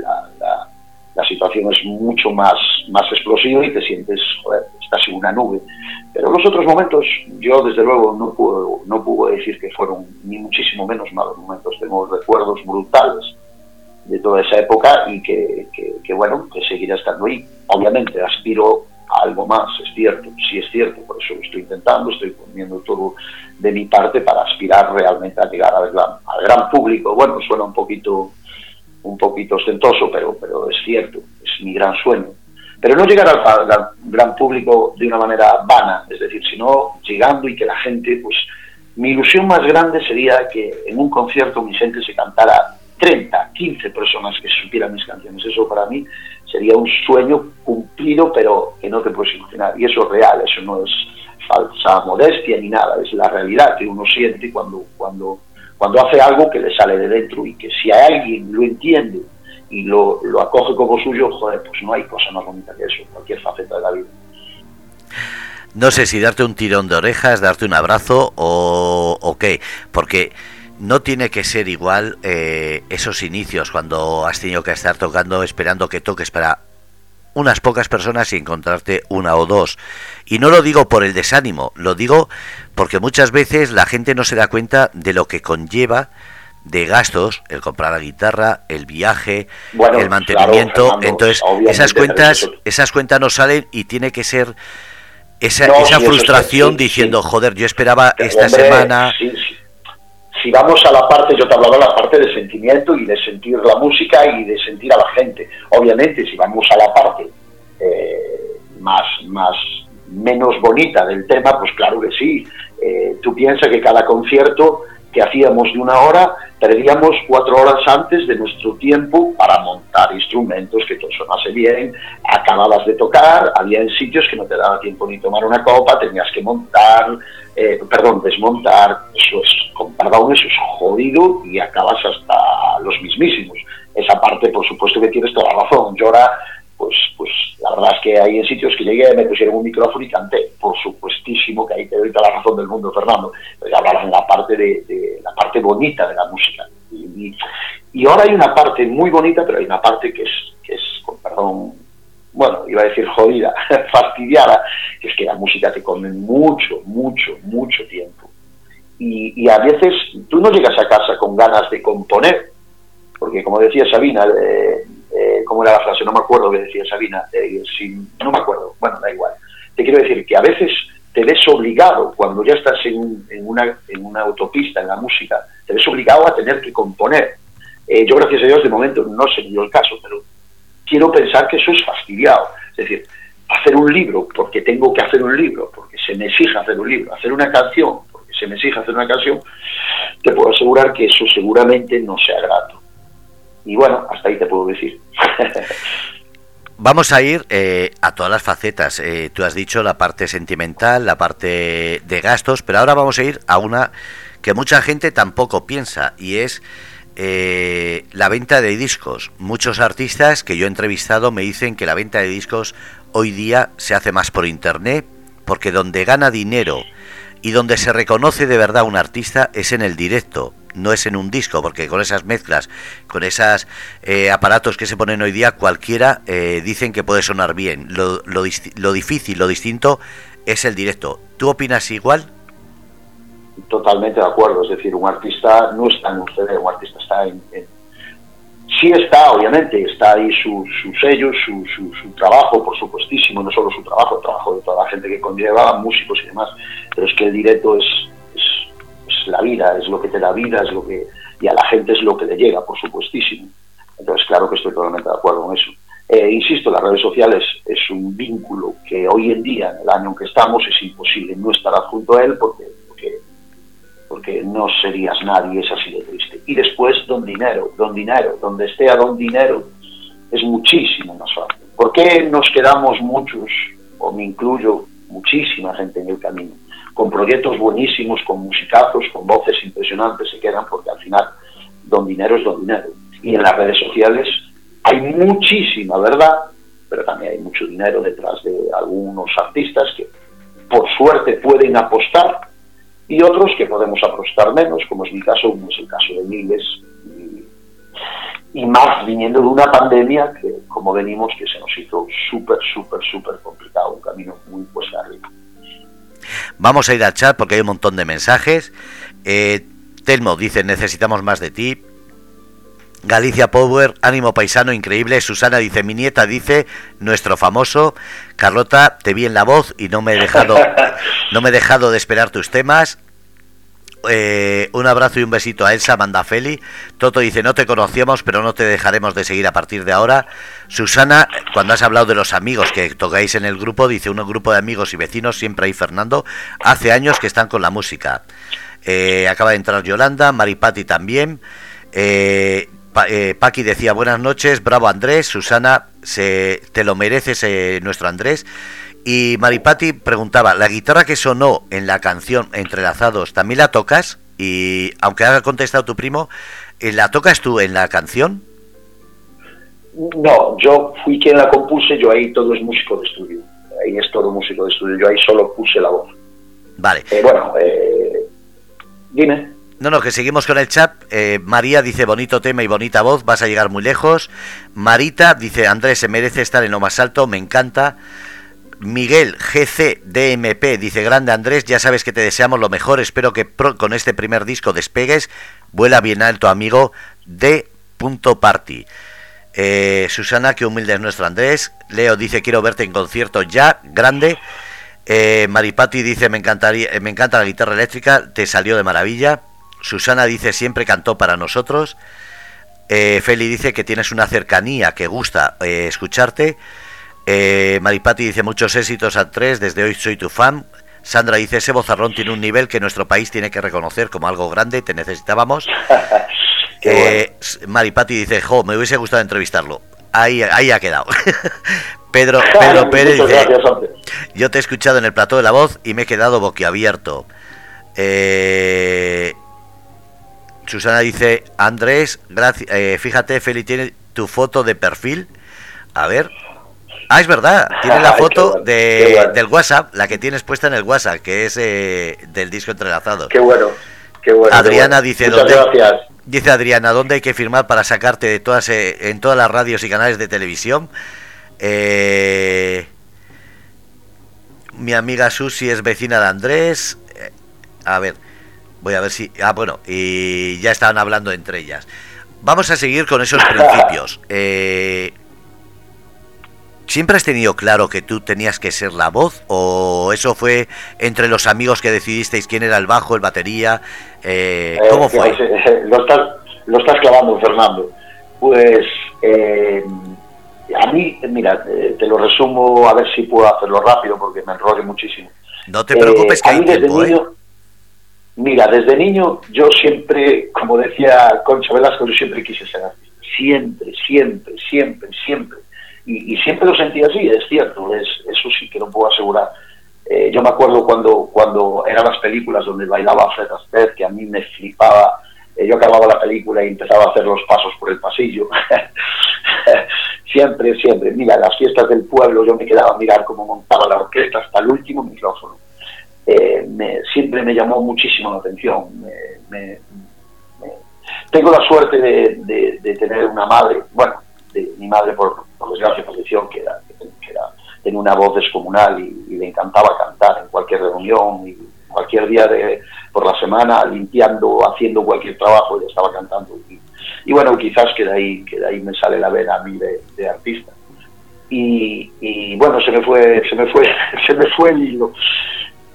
la situación es mucho más, más explosiva y te sientes, joder, estás en una nube. Pero los otros momentos, yo desde luego no puedo, no puedo decir que fueron ni muchísimo menos malos momentos. Tengo recuerdos brutales de toda esa época y que, que, bueno, que seguirá estando ahí. Obviamente aspiro algo más, es cierto, sí es cierto, por eso lo estoy intentando, estoy poniendo todo de mi parte para aspirar realmente a llegar al gran, al gran público. Bueno, suena un poquito un poquito ostentoso, pero, pero es cierto, es mi gran sueño. Pero no llegar al, gran público de una manera vana, es decir, sino llegando y que la gente, pues mi ilusión más grande sería que en un concierto mi gente se cantara 30, 15 personas que supieran mis canciones. Eso para mí sería un sueño cumplido, pero que no te puedes imaginar. Y eso es real, eso no es falsa modestia ni nada, es la realidad que uno siente cuando, cuando cuando hace algo que le sale de dentro y que si alguien lo entiende y lo, lo acoge como suyo, joder, pues no hay cosa más bonita que eso, cualquier faceta de la vida. No sé si darte un tirón de orejas, darte un abrazo o, o qué, porque no tiene que ser igual eh, esos inicios cuando has tenido que estar tocando, esperando que toques para unas pocas personas y encontrarte una o dos. Y no lo digo por el desánimo, lo digo porque muchas veces la gente no se da cuenta de lo que conlleva de gastos, el comprar la guitarra, el viaje, el mantenimiento. Entonces, esas cuentas, esas cuentas no salen y tiene que ser esa, esa frustración diciendo, joder, yo esperaba esta semana si vamos a la parte, yo te hablaba de la parte de sentimiento y de sentir la música y de sentir a la gente. Obviamente, si vamos a la parte eh, más, más menos bonita del tema, pues claro que sí. Eh, tú piensas que cada concierto que hacíamos de una hora, perdíamos cuatro horas antes de nuestro tiempo para montar instrumentos, que todo sonase bien, acababas de tocar, había en sitios que no te daba tiempo ni tomar una copa, tenías que montar, eh, perdón, desmontar, eso es, perdón, eso es jodido y acabas hasta los mismísimos. Esa parte, por supuesto que tienes toda la razón. Yo ahora pues, pues la verdad es que hay en sitios que llegué, me pusieron un micrófono y canté. Por supuestísimo que ahí te doy toda la razón del mundo, Fernando. Pero en la parte, de, la parte bonita de la música. Y, ahora hay una parte muy bonita, pero hay una parte que es, que es perdón, bueno, iba a decir jodida, [laughs] fastidiada, que es que la música te come mucho, mucho, mucho tiempo. Y, y, a veces tú no llegas a casa con ganas de componer, porque como decía Sabina, eh, eh, ¿cómo era la frase? No me acuerdo que decía Sabina, eh, no me acuerdo, bueno, da igual. Te quiero decir que a veces te ves obligado, cuando ya estás en, una, autopista, en la música, te ves obligado a tener que componer. Eh, yo, gracias a Dios, de momento no se dio el caso, pero quiero pensar que eso es fastidiado. Es decir, hacer un libro porque tengo que hacer un libro, porque se me exige hacer un libro, hacer una canción porque se me exige hacer una canción, te puedo asegurar que eso seguramente no sea grato. Y bueno, hasta ahí te puedo decir. [laughs] Vamos a ir eh, a todas las facetas. Eh, tú has dicho la parte sentimental, la parte de gastos, pero ahora vamos a ir a una que mucha gente tampoco piensa y es eh, la venta de discos. Muchos artistas que yo he entrevistado me dicen que la venta de discos hoy día se hace más por internet porque donde gana dinero y donde se reconoce de verdad un artista es en el directo no es en un disco, porque con esas mezclas, con esos eh, aparatos que se ponen hoy día, cualquiera eh, dicen que puede sonar bien. Lo, lo, lo, difícil, lo distinto es el directo. ¿Tú opinas igual? Totalmente de acuerdo, es decir, un artista no está en un un artista está en... Sí está, obviamente, está ahí su, su sello, su, su, trabajo, por supuestísimo, no solo su trabajo, el trabajo de toda la gente que conlleva, músicos y demás, pero es que el directo es, la vida, es lo que te da vida, es lo que y a la gente es lo que le llega, por supuestísimo. Entonces, claro que estoy totalmente de acuerdo con eso. Eh, insisto, las redes sociales es un vínculo que hoy en día, en el año en que estamos, es imposible no estar junto a él porque, porque, porque no serías nadie, es así de triste. Y después, don dinero, don dinero, donde esté a don dinero, es muchísimo más fácil. ¿Por qué nos quedamos muchos, o me incluyo, muchísima gente en el camino? Con proyectos buenísimos, con musicazos, con voces impresionantes, se quedan porque al final don dinero es don dinero. Y en las redes sociales hay muchísima verdad, pero también hay mucho dinero detrás de algunos artistas que por suerte pueden apostar y otros que podemos apostar menos, como es mi caso, como es el caso de miles, y, más viniendo de una pandemia que, como venimos, que se nos hizo súper, súper, súper complicado, un camino muy pues arriba. Vamos a ir al chat porque hay un montón de mensajes. Eh, Telmo dice, necesitamos más de ti. Galicia Power, ánimo paisano, increíble. Susana dice, mi nieta dice, nuestro famoso. Carlota, te vi en la voz y no me he dejado, [laughs] no me he dejado de esperar tus temas. Eh, un abrazo y un besito a Elsa Mandafeli. Toto dice, no te conocíamos, pero no te dejaremos de seguir a partir de ahora. Susana, cuando has hablado de los amigos que tocáis en el grupo, dice, un grupo de amigos y vecinos, siempre ahí Fernando, hace años que están con la música. Eh, acaba de entrar Yolanda, Maripati también. Eh, eh, Paqui decía buenas noches, bravo Andrés, Susana, se, te lo mereces nuestro Andrés. Y Maripati preguntaba, ¿la guitarra que sonó en la canción Entrelazados también la tocas? Y aunque haya contestado tu primo, ¿la tocas tú en la canción? No, yo fui quien la compuse, yo ahí todo es músico de estudio. Ahí es todo músico de estudio, yo ahí solo puse la voz. Vale. bueno, eh, Dime. No, no, que seguimos con el chat. Eh, María dice bonito tema y bonita voz, vas a llegar muy lejos. Marita dice Andrés se merece estar en lo más alto, me encanta. Miguel GC DMP dice grande Andrés, ya sabes que te deseamos lo mejor, espero que con este primer disco despegues, vuela bien alto amigo de punto party. Eh, Susana, qué humilde es nuestro Andrés. Leo dice quiero verte en concierto ya, grande. Eh, Maripati dice, me, encantaría, me encanta la guitarra eléctrica, te salió de maravilla. Susana dice, siempre cantó para nosotros. Eh, Feli dice que tienes una cercanía que gusta eh, escucharte. Eh, Maripati dice, muchos éxitos a tres, desde hoy soy tu fan. Sandra dice, ese bozarrón tiene un nivel que nuestro país tiene que reconocer como algo grande, te necesitábamos. [laughs] eh, Maripati dice, jo, me hubiese gustado entrevistarlo. Ahí, ahí ha quedado. [laughs] Pedro, [laughs] Pedro Pérez dice, yo te he escuchado en el plató de la voz y me he quedado boquiabierto. Eh, Susana dice, Andrés, gracias, eh, fíjate, Feli tiene tu foto de perfil. A ver. Ah, es verdad, tiene la foto de, del WhatsApp, la que tienes puesta en el WhatsApp, que es eh, del disco entrelazado. Qué bueno, qué bueno. Adriana dice, ¿dónde, dice Adriana, ¿dónde hay que firmar para sacarte de todas, en todas las radios y canales de televisión? Eh, mi amiga Susi es vecina de Andrés. Eh, a ver, voy a ver si... Ah, bueno, y ya estaban hablando entre ellas. Vamos a seguir con esos [laughs] principios. Eh, ¿Siempre has tenido claro que tú tenías que ser la voz? ¿O eso fue entre los amigos que decidisteis quién era el bajo, el batería? Eh, ¿Cómo fue? [laughs] Lo estás, lo estás clavando, Fernando. Pues a mí, mira, eh, te lo resumo a ver si puedo hacerlo rápido porque me enrollo muchísimo. No te preocupes eh, que hay tiempo, ¿eh? Mira, desde niño yo siempre, como decía Concha Velasco, yo siempre quise ser artista. Siempre, siempre, siempre, siempre. Y, siempre lo sentí así, es cierto, es, eso sí que lo puedo asegurar. yo me acuerdo cuando, cuando eran las películas donde bailaba Fred Astaire, que a mí me flipaba eh, yo acababa la película y empezaba a hacer los pasos por el pasillo. [laughs] siempre, siempre. Mira, las fiestas del pueblo yo me quedaba a mirar cómo montaba la orquesta hasta el último micrófono. Eh, siempre me llamó muchísimo la atención. tengo la suerte de, tener una madre, bueno, de, mi madre por, desgracia falleció, que era, que era, tenía una voz descomunal y, le encantaba cantar en cualquier reunión y cualquier día de, por la semana limpiando, haciendo cualquier trabajo, y estaba cantando. Y, bueno, quizás que de ahí, que de ahí me sale la vena a mí de, artista. Y, bueno, se me fue, se me fue, [laughs] se me fue el hilo.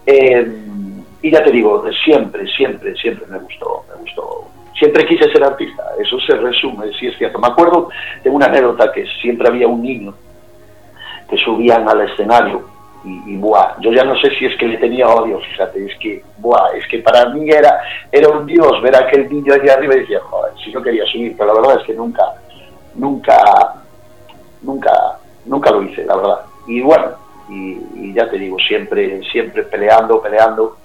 Em, y ya te digo, siempre, siempre, siempre me gustó, me gustó. Siempre quise ser artista, eso se resume, si es cierto. Me acuerdo de una anécdota que siempre había un niño que subían al escenario y, buah, yo ya no sé si es que le tenía odio, fíjate, es que, buah, es que para mí era, era un dios ver a aquel niño allí arriba y decía, joder, si no quería subir, pero la verdad es que nunca, nunca, nunca, nunca lo hice, la verdad. Y bueno, y, ya te digo, siempre, siempre peleando, peleando,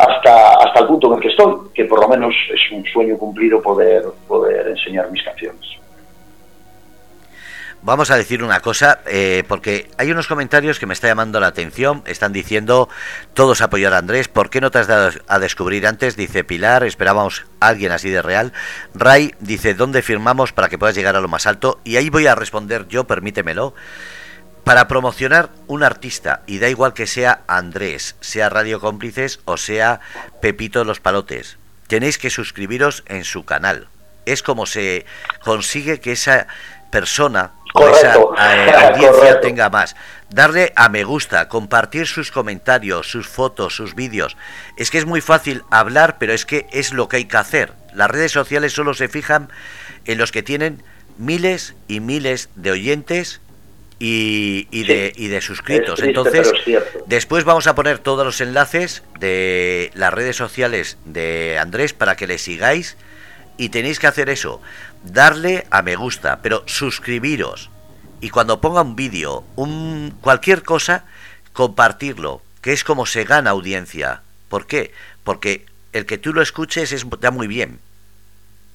hasta, hasta el punto en el que estoy, que por lo menos es un sueño cumplido poder, poder enseñar mis canciones. vamos a decir una cosa, eh, porque hay unos comentarios que me está llamando la atención. Están diciendo todos apoyar a Andrés. ¿Por qué no te has dado a descubrir antes? Dice Pilar, esperábamos a alguien así de real. Ray dice, ¿dónde firmamos para que puedas llegar a lo más alto? Y ahí voy a responder yo, permítemelo. Para promocionar un artista, y da igual que sea Andrés, sea Radio Cómplices o sea Pepito Los Palotes, tenéis que suscribiros en su canal. Es como se consigue que esa persona o esa eh, [laughs] audiencia tenga más. Darle a me gusta, compartir sus comentarios, sus fotos, sus vídeos. Es que es muy fácil hablar, pero es que es lo que hay que hacer. Las redes sociales solo se fijan en los que tienen miles y miles de oyentes y, de, y de suscritos. Entonces, después vamos a poner todos los enlaces de las redes sociales de Andrés para que le sigáis y tenéis que hacer eso darle a me gusta, pero suscribiros. Y cuando ponga un vídeo, un cualquier cosa, compartirlo, que es como se gana audiencia. ¿Por qué? Porque el que tú lo escuches está muy bien.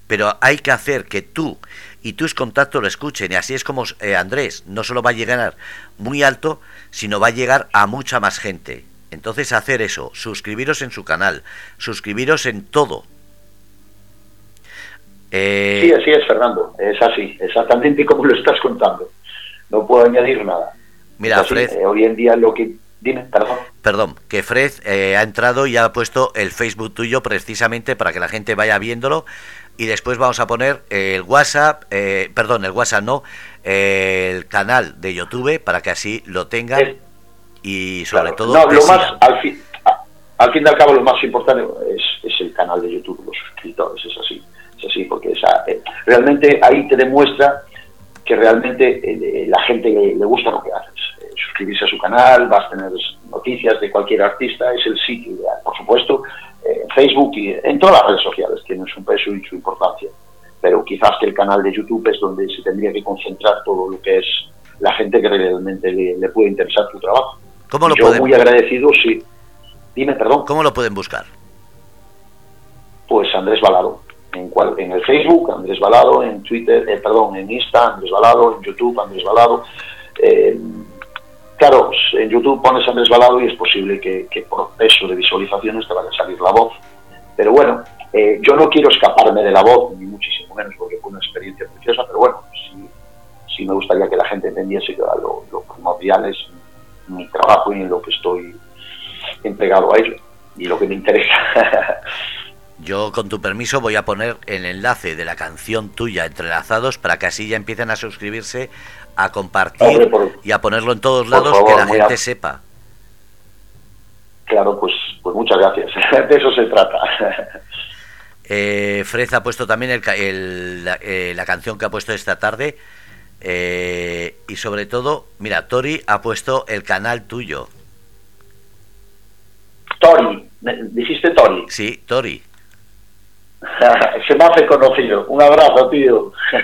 Pero hay que hacer que tú y tus contactos lo escuchen. Y así es como eh, Andrés no solo va a llegar muy alto, sino va a llegar a mucha más gente. Entonces hacer eso, suscribiros en su canal, suscribiros en todo, eh, sí, así es, Fernando. Es así, exactamente como lo estás contando. No puedo añadir nada. Mira, Fred. Eh, hoy en día lo que. Dime, perdón. Perdón, que Fred eh, ha entrado y ha puesto el Facebook tuyo precisamente para que la gente vaya viéndolo. Y después vamos a poner el WhatsApp, perdón, el WhatsApp no, el canal de YouTube para que así lo tengan. y sobre todo. No, lo más, al fin, al fin y al cabo, lo más importante es, es el canal de YouTube, los suscriptores, es así así, porque esa, eh, realmente ahí te demuestra que realmente eh, la gente le, gusta lo que haces. Eh, suscribirse a su canal, vas a tener noticias de cualquier artista, es el sitio ideal. Por supuesto, en Facebook y en todas las redes sociales tienen su peso y su importancia, pero quizás que el canal de YouTube es donde se tendría que concentrar todo lo que es la gente que realmente le, puede interesar tu trabajo. ¿Cómo lo Yo muy agradecido, sí. Dime, perdón. ¿Cómo lo pueden buscar? Pues Andrés Balado en, cual, en el Facebook, Andrés Balado, en Twitter, eh, perdón, en Insta, Andrés Balado, en YouTube, Andrés Balado. Eh, claro, en YouTube pones Andrés Balado y es posible que, por peso de visualizaciones te vaya a salir la voz. Pero bueno, eh, yo no quiero escaparme de la voz, ni muchísimo menos, porque fue una experiencia preciosa, pero bueno, sí, me gustaría que la gente entendiese que lo, lo primordial es mi trabajo y en lo que estoy entregado a ello y lo que me interesa. [laughs] Yo, con tu permiso, voy a poner el enlace de la canción tuya entrelazados para que así ya empiecen a suscribirse, a compartir y a ponerlo en todos lados, que la gente sepa. Claro, pues, pues muchas gracias. [laughs] de eso se trata. Eh, Fred ha puesto también el, eh, la, canción que ha puesto esta tarde. Eh, y sobre todo, mira, Tori ha puesto el canal tuyo. Tori, dijiste Tori. Sí, Tori. Se me hace conocido. Un abrazo, tío. [laughs]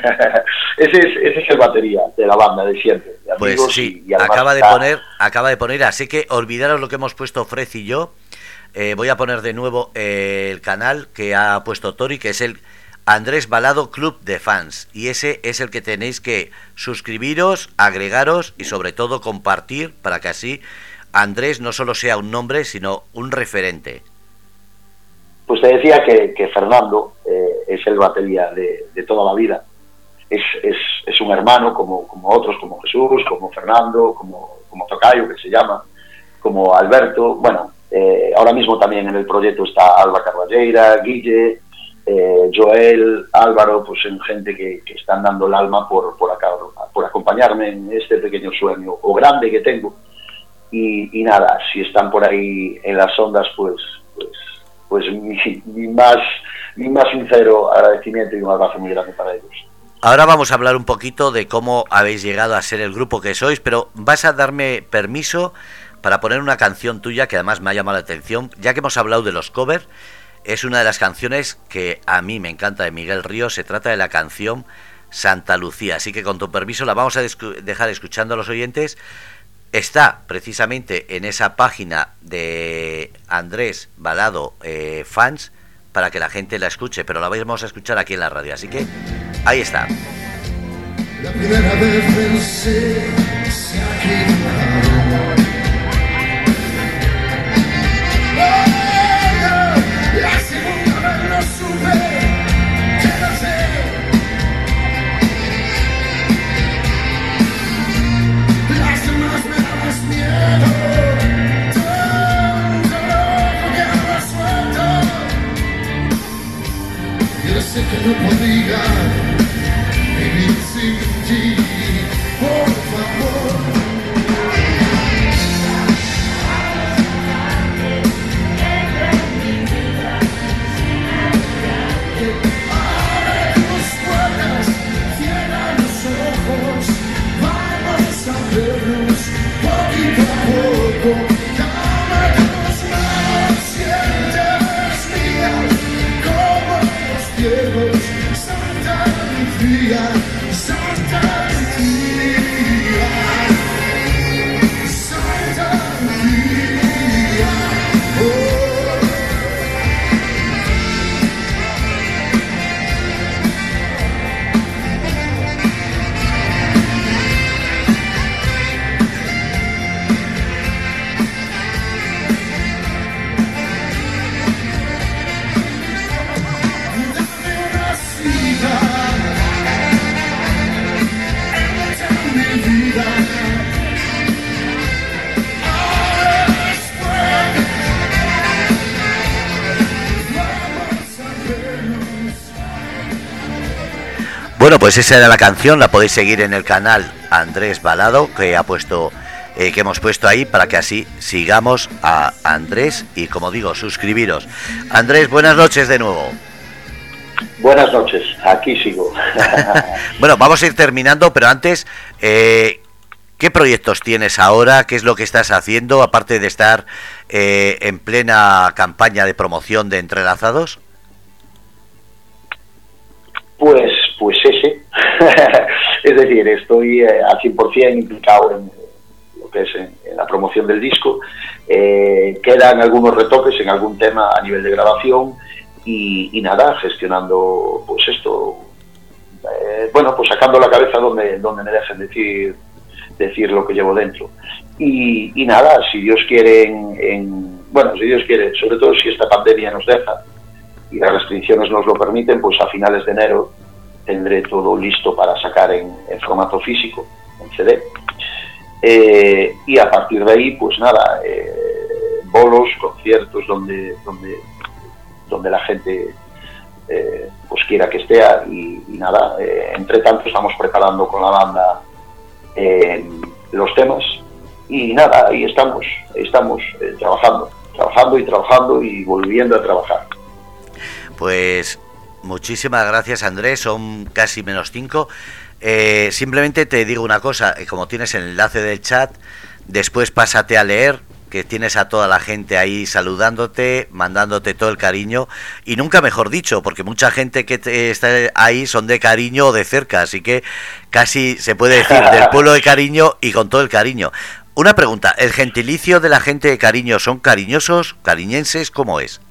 ese, es, ese es el batería de la banda de siempre. pues sí, acaba de poner, acaba de poner, así que olvidaros lo que hemos puesto Fred y yo. Eh, voy a poner de nuevo eh, el canal que ha puesto Tori, que es el Andrés Balado Club de Fans. Y ese es el que tenéis que suscribiros, agregaros y sobre todo compartir para que así Andrés no solo sea un nombre, sino un referente. Pues te decía que, Fernando eh, es el batería de, toda la vida. Es, es, un hermano como, como, otros, como Jesús, como Fernando, como, como Tocayo, que se llama, como Alberto. Bueno, eh, ahora mismo también en el proyecto está Alba Carballeira, Guille, eh, Joel, Álvaro, pues en gente que, que, están dando el alma por, por, acá, por acompañarme en este pequeño sueño o grande que tengo. Y, y, nada, si están por ahí en las ondas, pues, pues pues mi, más, mi más sincero agradecimiento y un abrazo muy grande para ellos. Ahora vamos a hablar un poquito de cómo habéis llegado a ser el grupo que sois, pero vas a darme permiso para poner una canción tuya que además me ha llamado la atención, ya que hemos hablado de los covers, es una de las canciones que a mí me encanta de Miguel Ríos, se trata de la canción Santa Lucía, así que con tu permiso la vamos a dejar escuchando a los oyentes está precisamente en esa página de Andrés Balado eh, Fans para que la gente la escuche, pero la vamos a escuchar aquí en la radio. Así que ahí está. La primera vez pensé, se ha sé que no podía pues esa era la canción, la podéis seguir en el canal Andrés Balado, que ha puesto, eh, que hemos puesto ahí para que así sigamos a Andrés y como digo, suscribiros. Andrés, buenas noches de nuevo. Buenas noches, aquí sigo. [laughs] [laughs] Bueno, vamos a ir terminando, pero antes, eh, ¿qué proyectos tienes ahora? ¿Qué es lo que estás haciendo, aparte de estar eh, en plena campaña de promoción de Entrelazados? Pues, pues ese. [laughs] es decir, estoy eh, al 100% implicado en lo que es en la promoción del disco. Eh, quedan algunos retoques en algún tema a nivel de grabación y, nada, gestionando pues esto. eh, bueno, pues sacando la cabeza donde, donde me dejen decir, decir lo que llevo dentro. Y, nada, si Dios quiere, en- bueno, si Dios quiere, sobre todo si esta pandemia nos deja, y las restricciones nos lo permiten, pues a finales de enero tendré todo listo para sacar en, formato físico, en CD. Eh, y a partir de ahí, pues nada, eh, bolos, conciertos donde, donde, donde la gente eh, pues quiera que esté y, y nada, eh, entre tanto estamos preparando con la banda los temas y nada, ahí estamos, estamos trabajando, trabajando y trabajando y volviendo a trabajar. Pues muchísimas gracias Andrés, son casi menos cinco. Eh, simplemente te digo una cosa, eh, como tienes el enlace del chat, después pásate a leer, que tienes a toda la gente ahí saludándote, mandándote todo el cariño, y nunca mejor dicho, porque mucha gente que te- está ahí son de cariño o de cerca, así que casi se puede decir del [laughs] pueblo de cariño y con todo el cariño. Una pregunta, ¿el gentilicio de la gente de cariño son cariñosos, cariñenses? ¿Cómo es?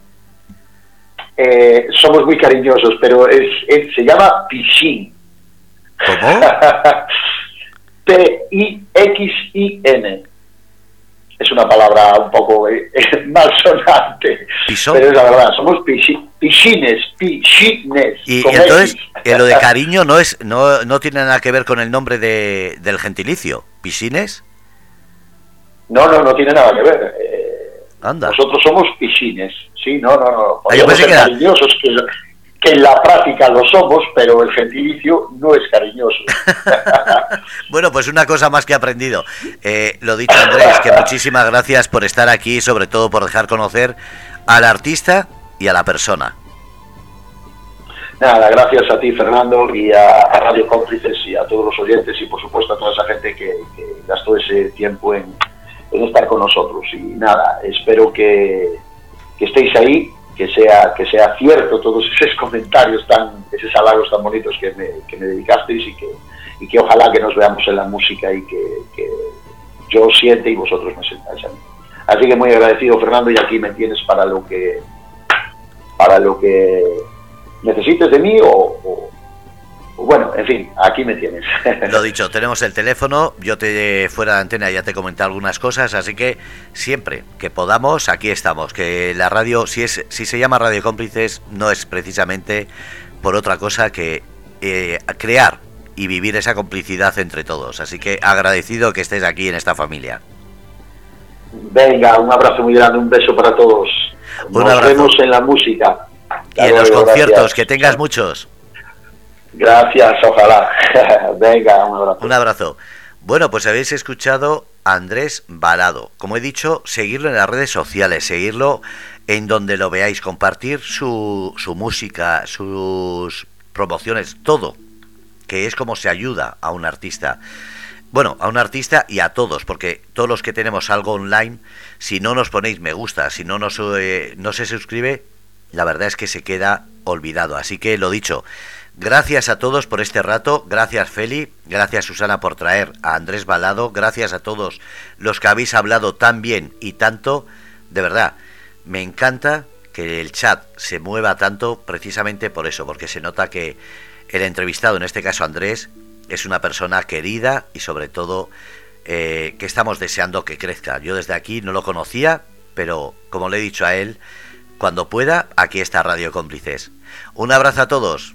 Eh, somos muy cariñosos, pero es, es- se llama Pichín. ¿Cómo? [laughs] P-I-X-I-N. Es una palabra un poco eh. [laughs] Pisón. Pero es la verdad, somos pichi- pichines, pichines. Y, entonces, eh, lo de [laughs] cariño no es no, no tiene nada que ver con el nombre de, del gentilicio. ¿Pisines? No, no, no tiene nada que ver. Anda. nosotros somos pichines. Sí, no, no, no. Ah, yo pensé que era- cariñosos, que, que en la práctica lo somos, pero el gentilicio no es cariñoso. [laughs] Bueno, pues una cosa más que he aprendido. Eh, lo dicho, Andrés, que muchísimas gracias por estar aquí y sobre todo por dejar conocer al artista y a la persona. Nada, gracias a ti, Fernando, y a, a Radio Cómplices y a todos los oyentes y, por supuesto, a toda esa gente que, que gastó ese tiempo en, en estar con nosotros. Y nada, espero que, que estéis ahí, que sea, que sea cierto todos esos [laughs] comentarios, tan, esos halagos tan bonitos que me, que me dedicasteis y que, y que ojalá que nos veamos en la música y que, que yo siente y vosotros me sentáis a mí. Así que muy agradecido, Fernando, y aquí me tienes para lo que para lo que necesites de mí o, bueno, en fin, aquí me tienes. Lo dicho, tenemos el teléfono, yo te fuera de antena ya te comenté algunas cosas, así que siempre que podamos, aquí estamos. Que la radio, si es, si se llama Radio Cómplices, no es precisamente por otra cosa que eh, crear y vivir esa complicidad entre todos. Así que agradecido que estés aquí en esta familia. Venga, un abrazo muy grande, un beso para todos. Nos vemos en la música. Y en los conciertos, que tengas muchos. Gracias, ojalá. [laughs] Venga, un abrazo. Un abrazo. Bueno, pues habéis escuchado a Andrés Balado. Como he dicho, seguirlo en las redes sociales, seguirlo en donde lo veáis, compartir su, su música, sus promociones, todo, que es como se ayuda a un artista. Bueno, a un artista y a todos, porque todos los que tenemos algo online, si no nos ponéis me gusta, si no, nos, eh, no se suscribe, la verdad es que se queda olvidado. Así que lo dicho, gracias a todos por este rato, gracias Feli, gracias Susana por traer a Andrés Balado, gracias a todos los que habéis hablado tan bien y tanto, de verdad, me encanta que el chat se mueva tanto precisamente por eso, porque se nota que el entrevistado, en este caso Andrés, es una persona querida y sobre todo eh, que estamos deseando que crezca. Yo desde aquí no lo conocía, pero como le he dicho a él, cuando pueda, aquí está Radio Cómplices. Un abrazo a todos.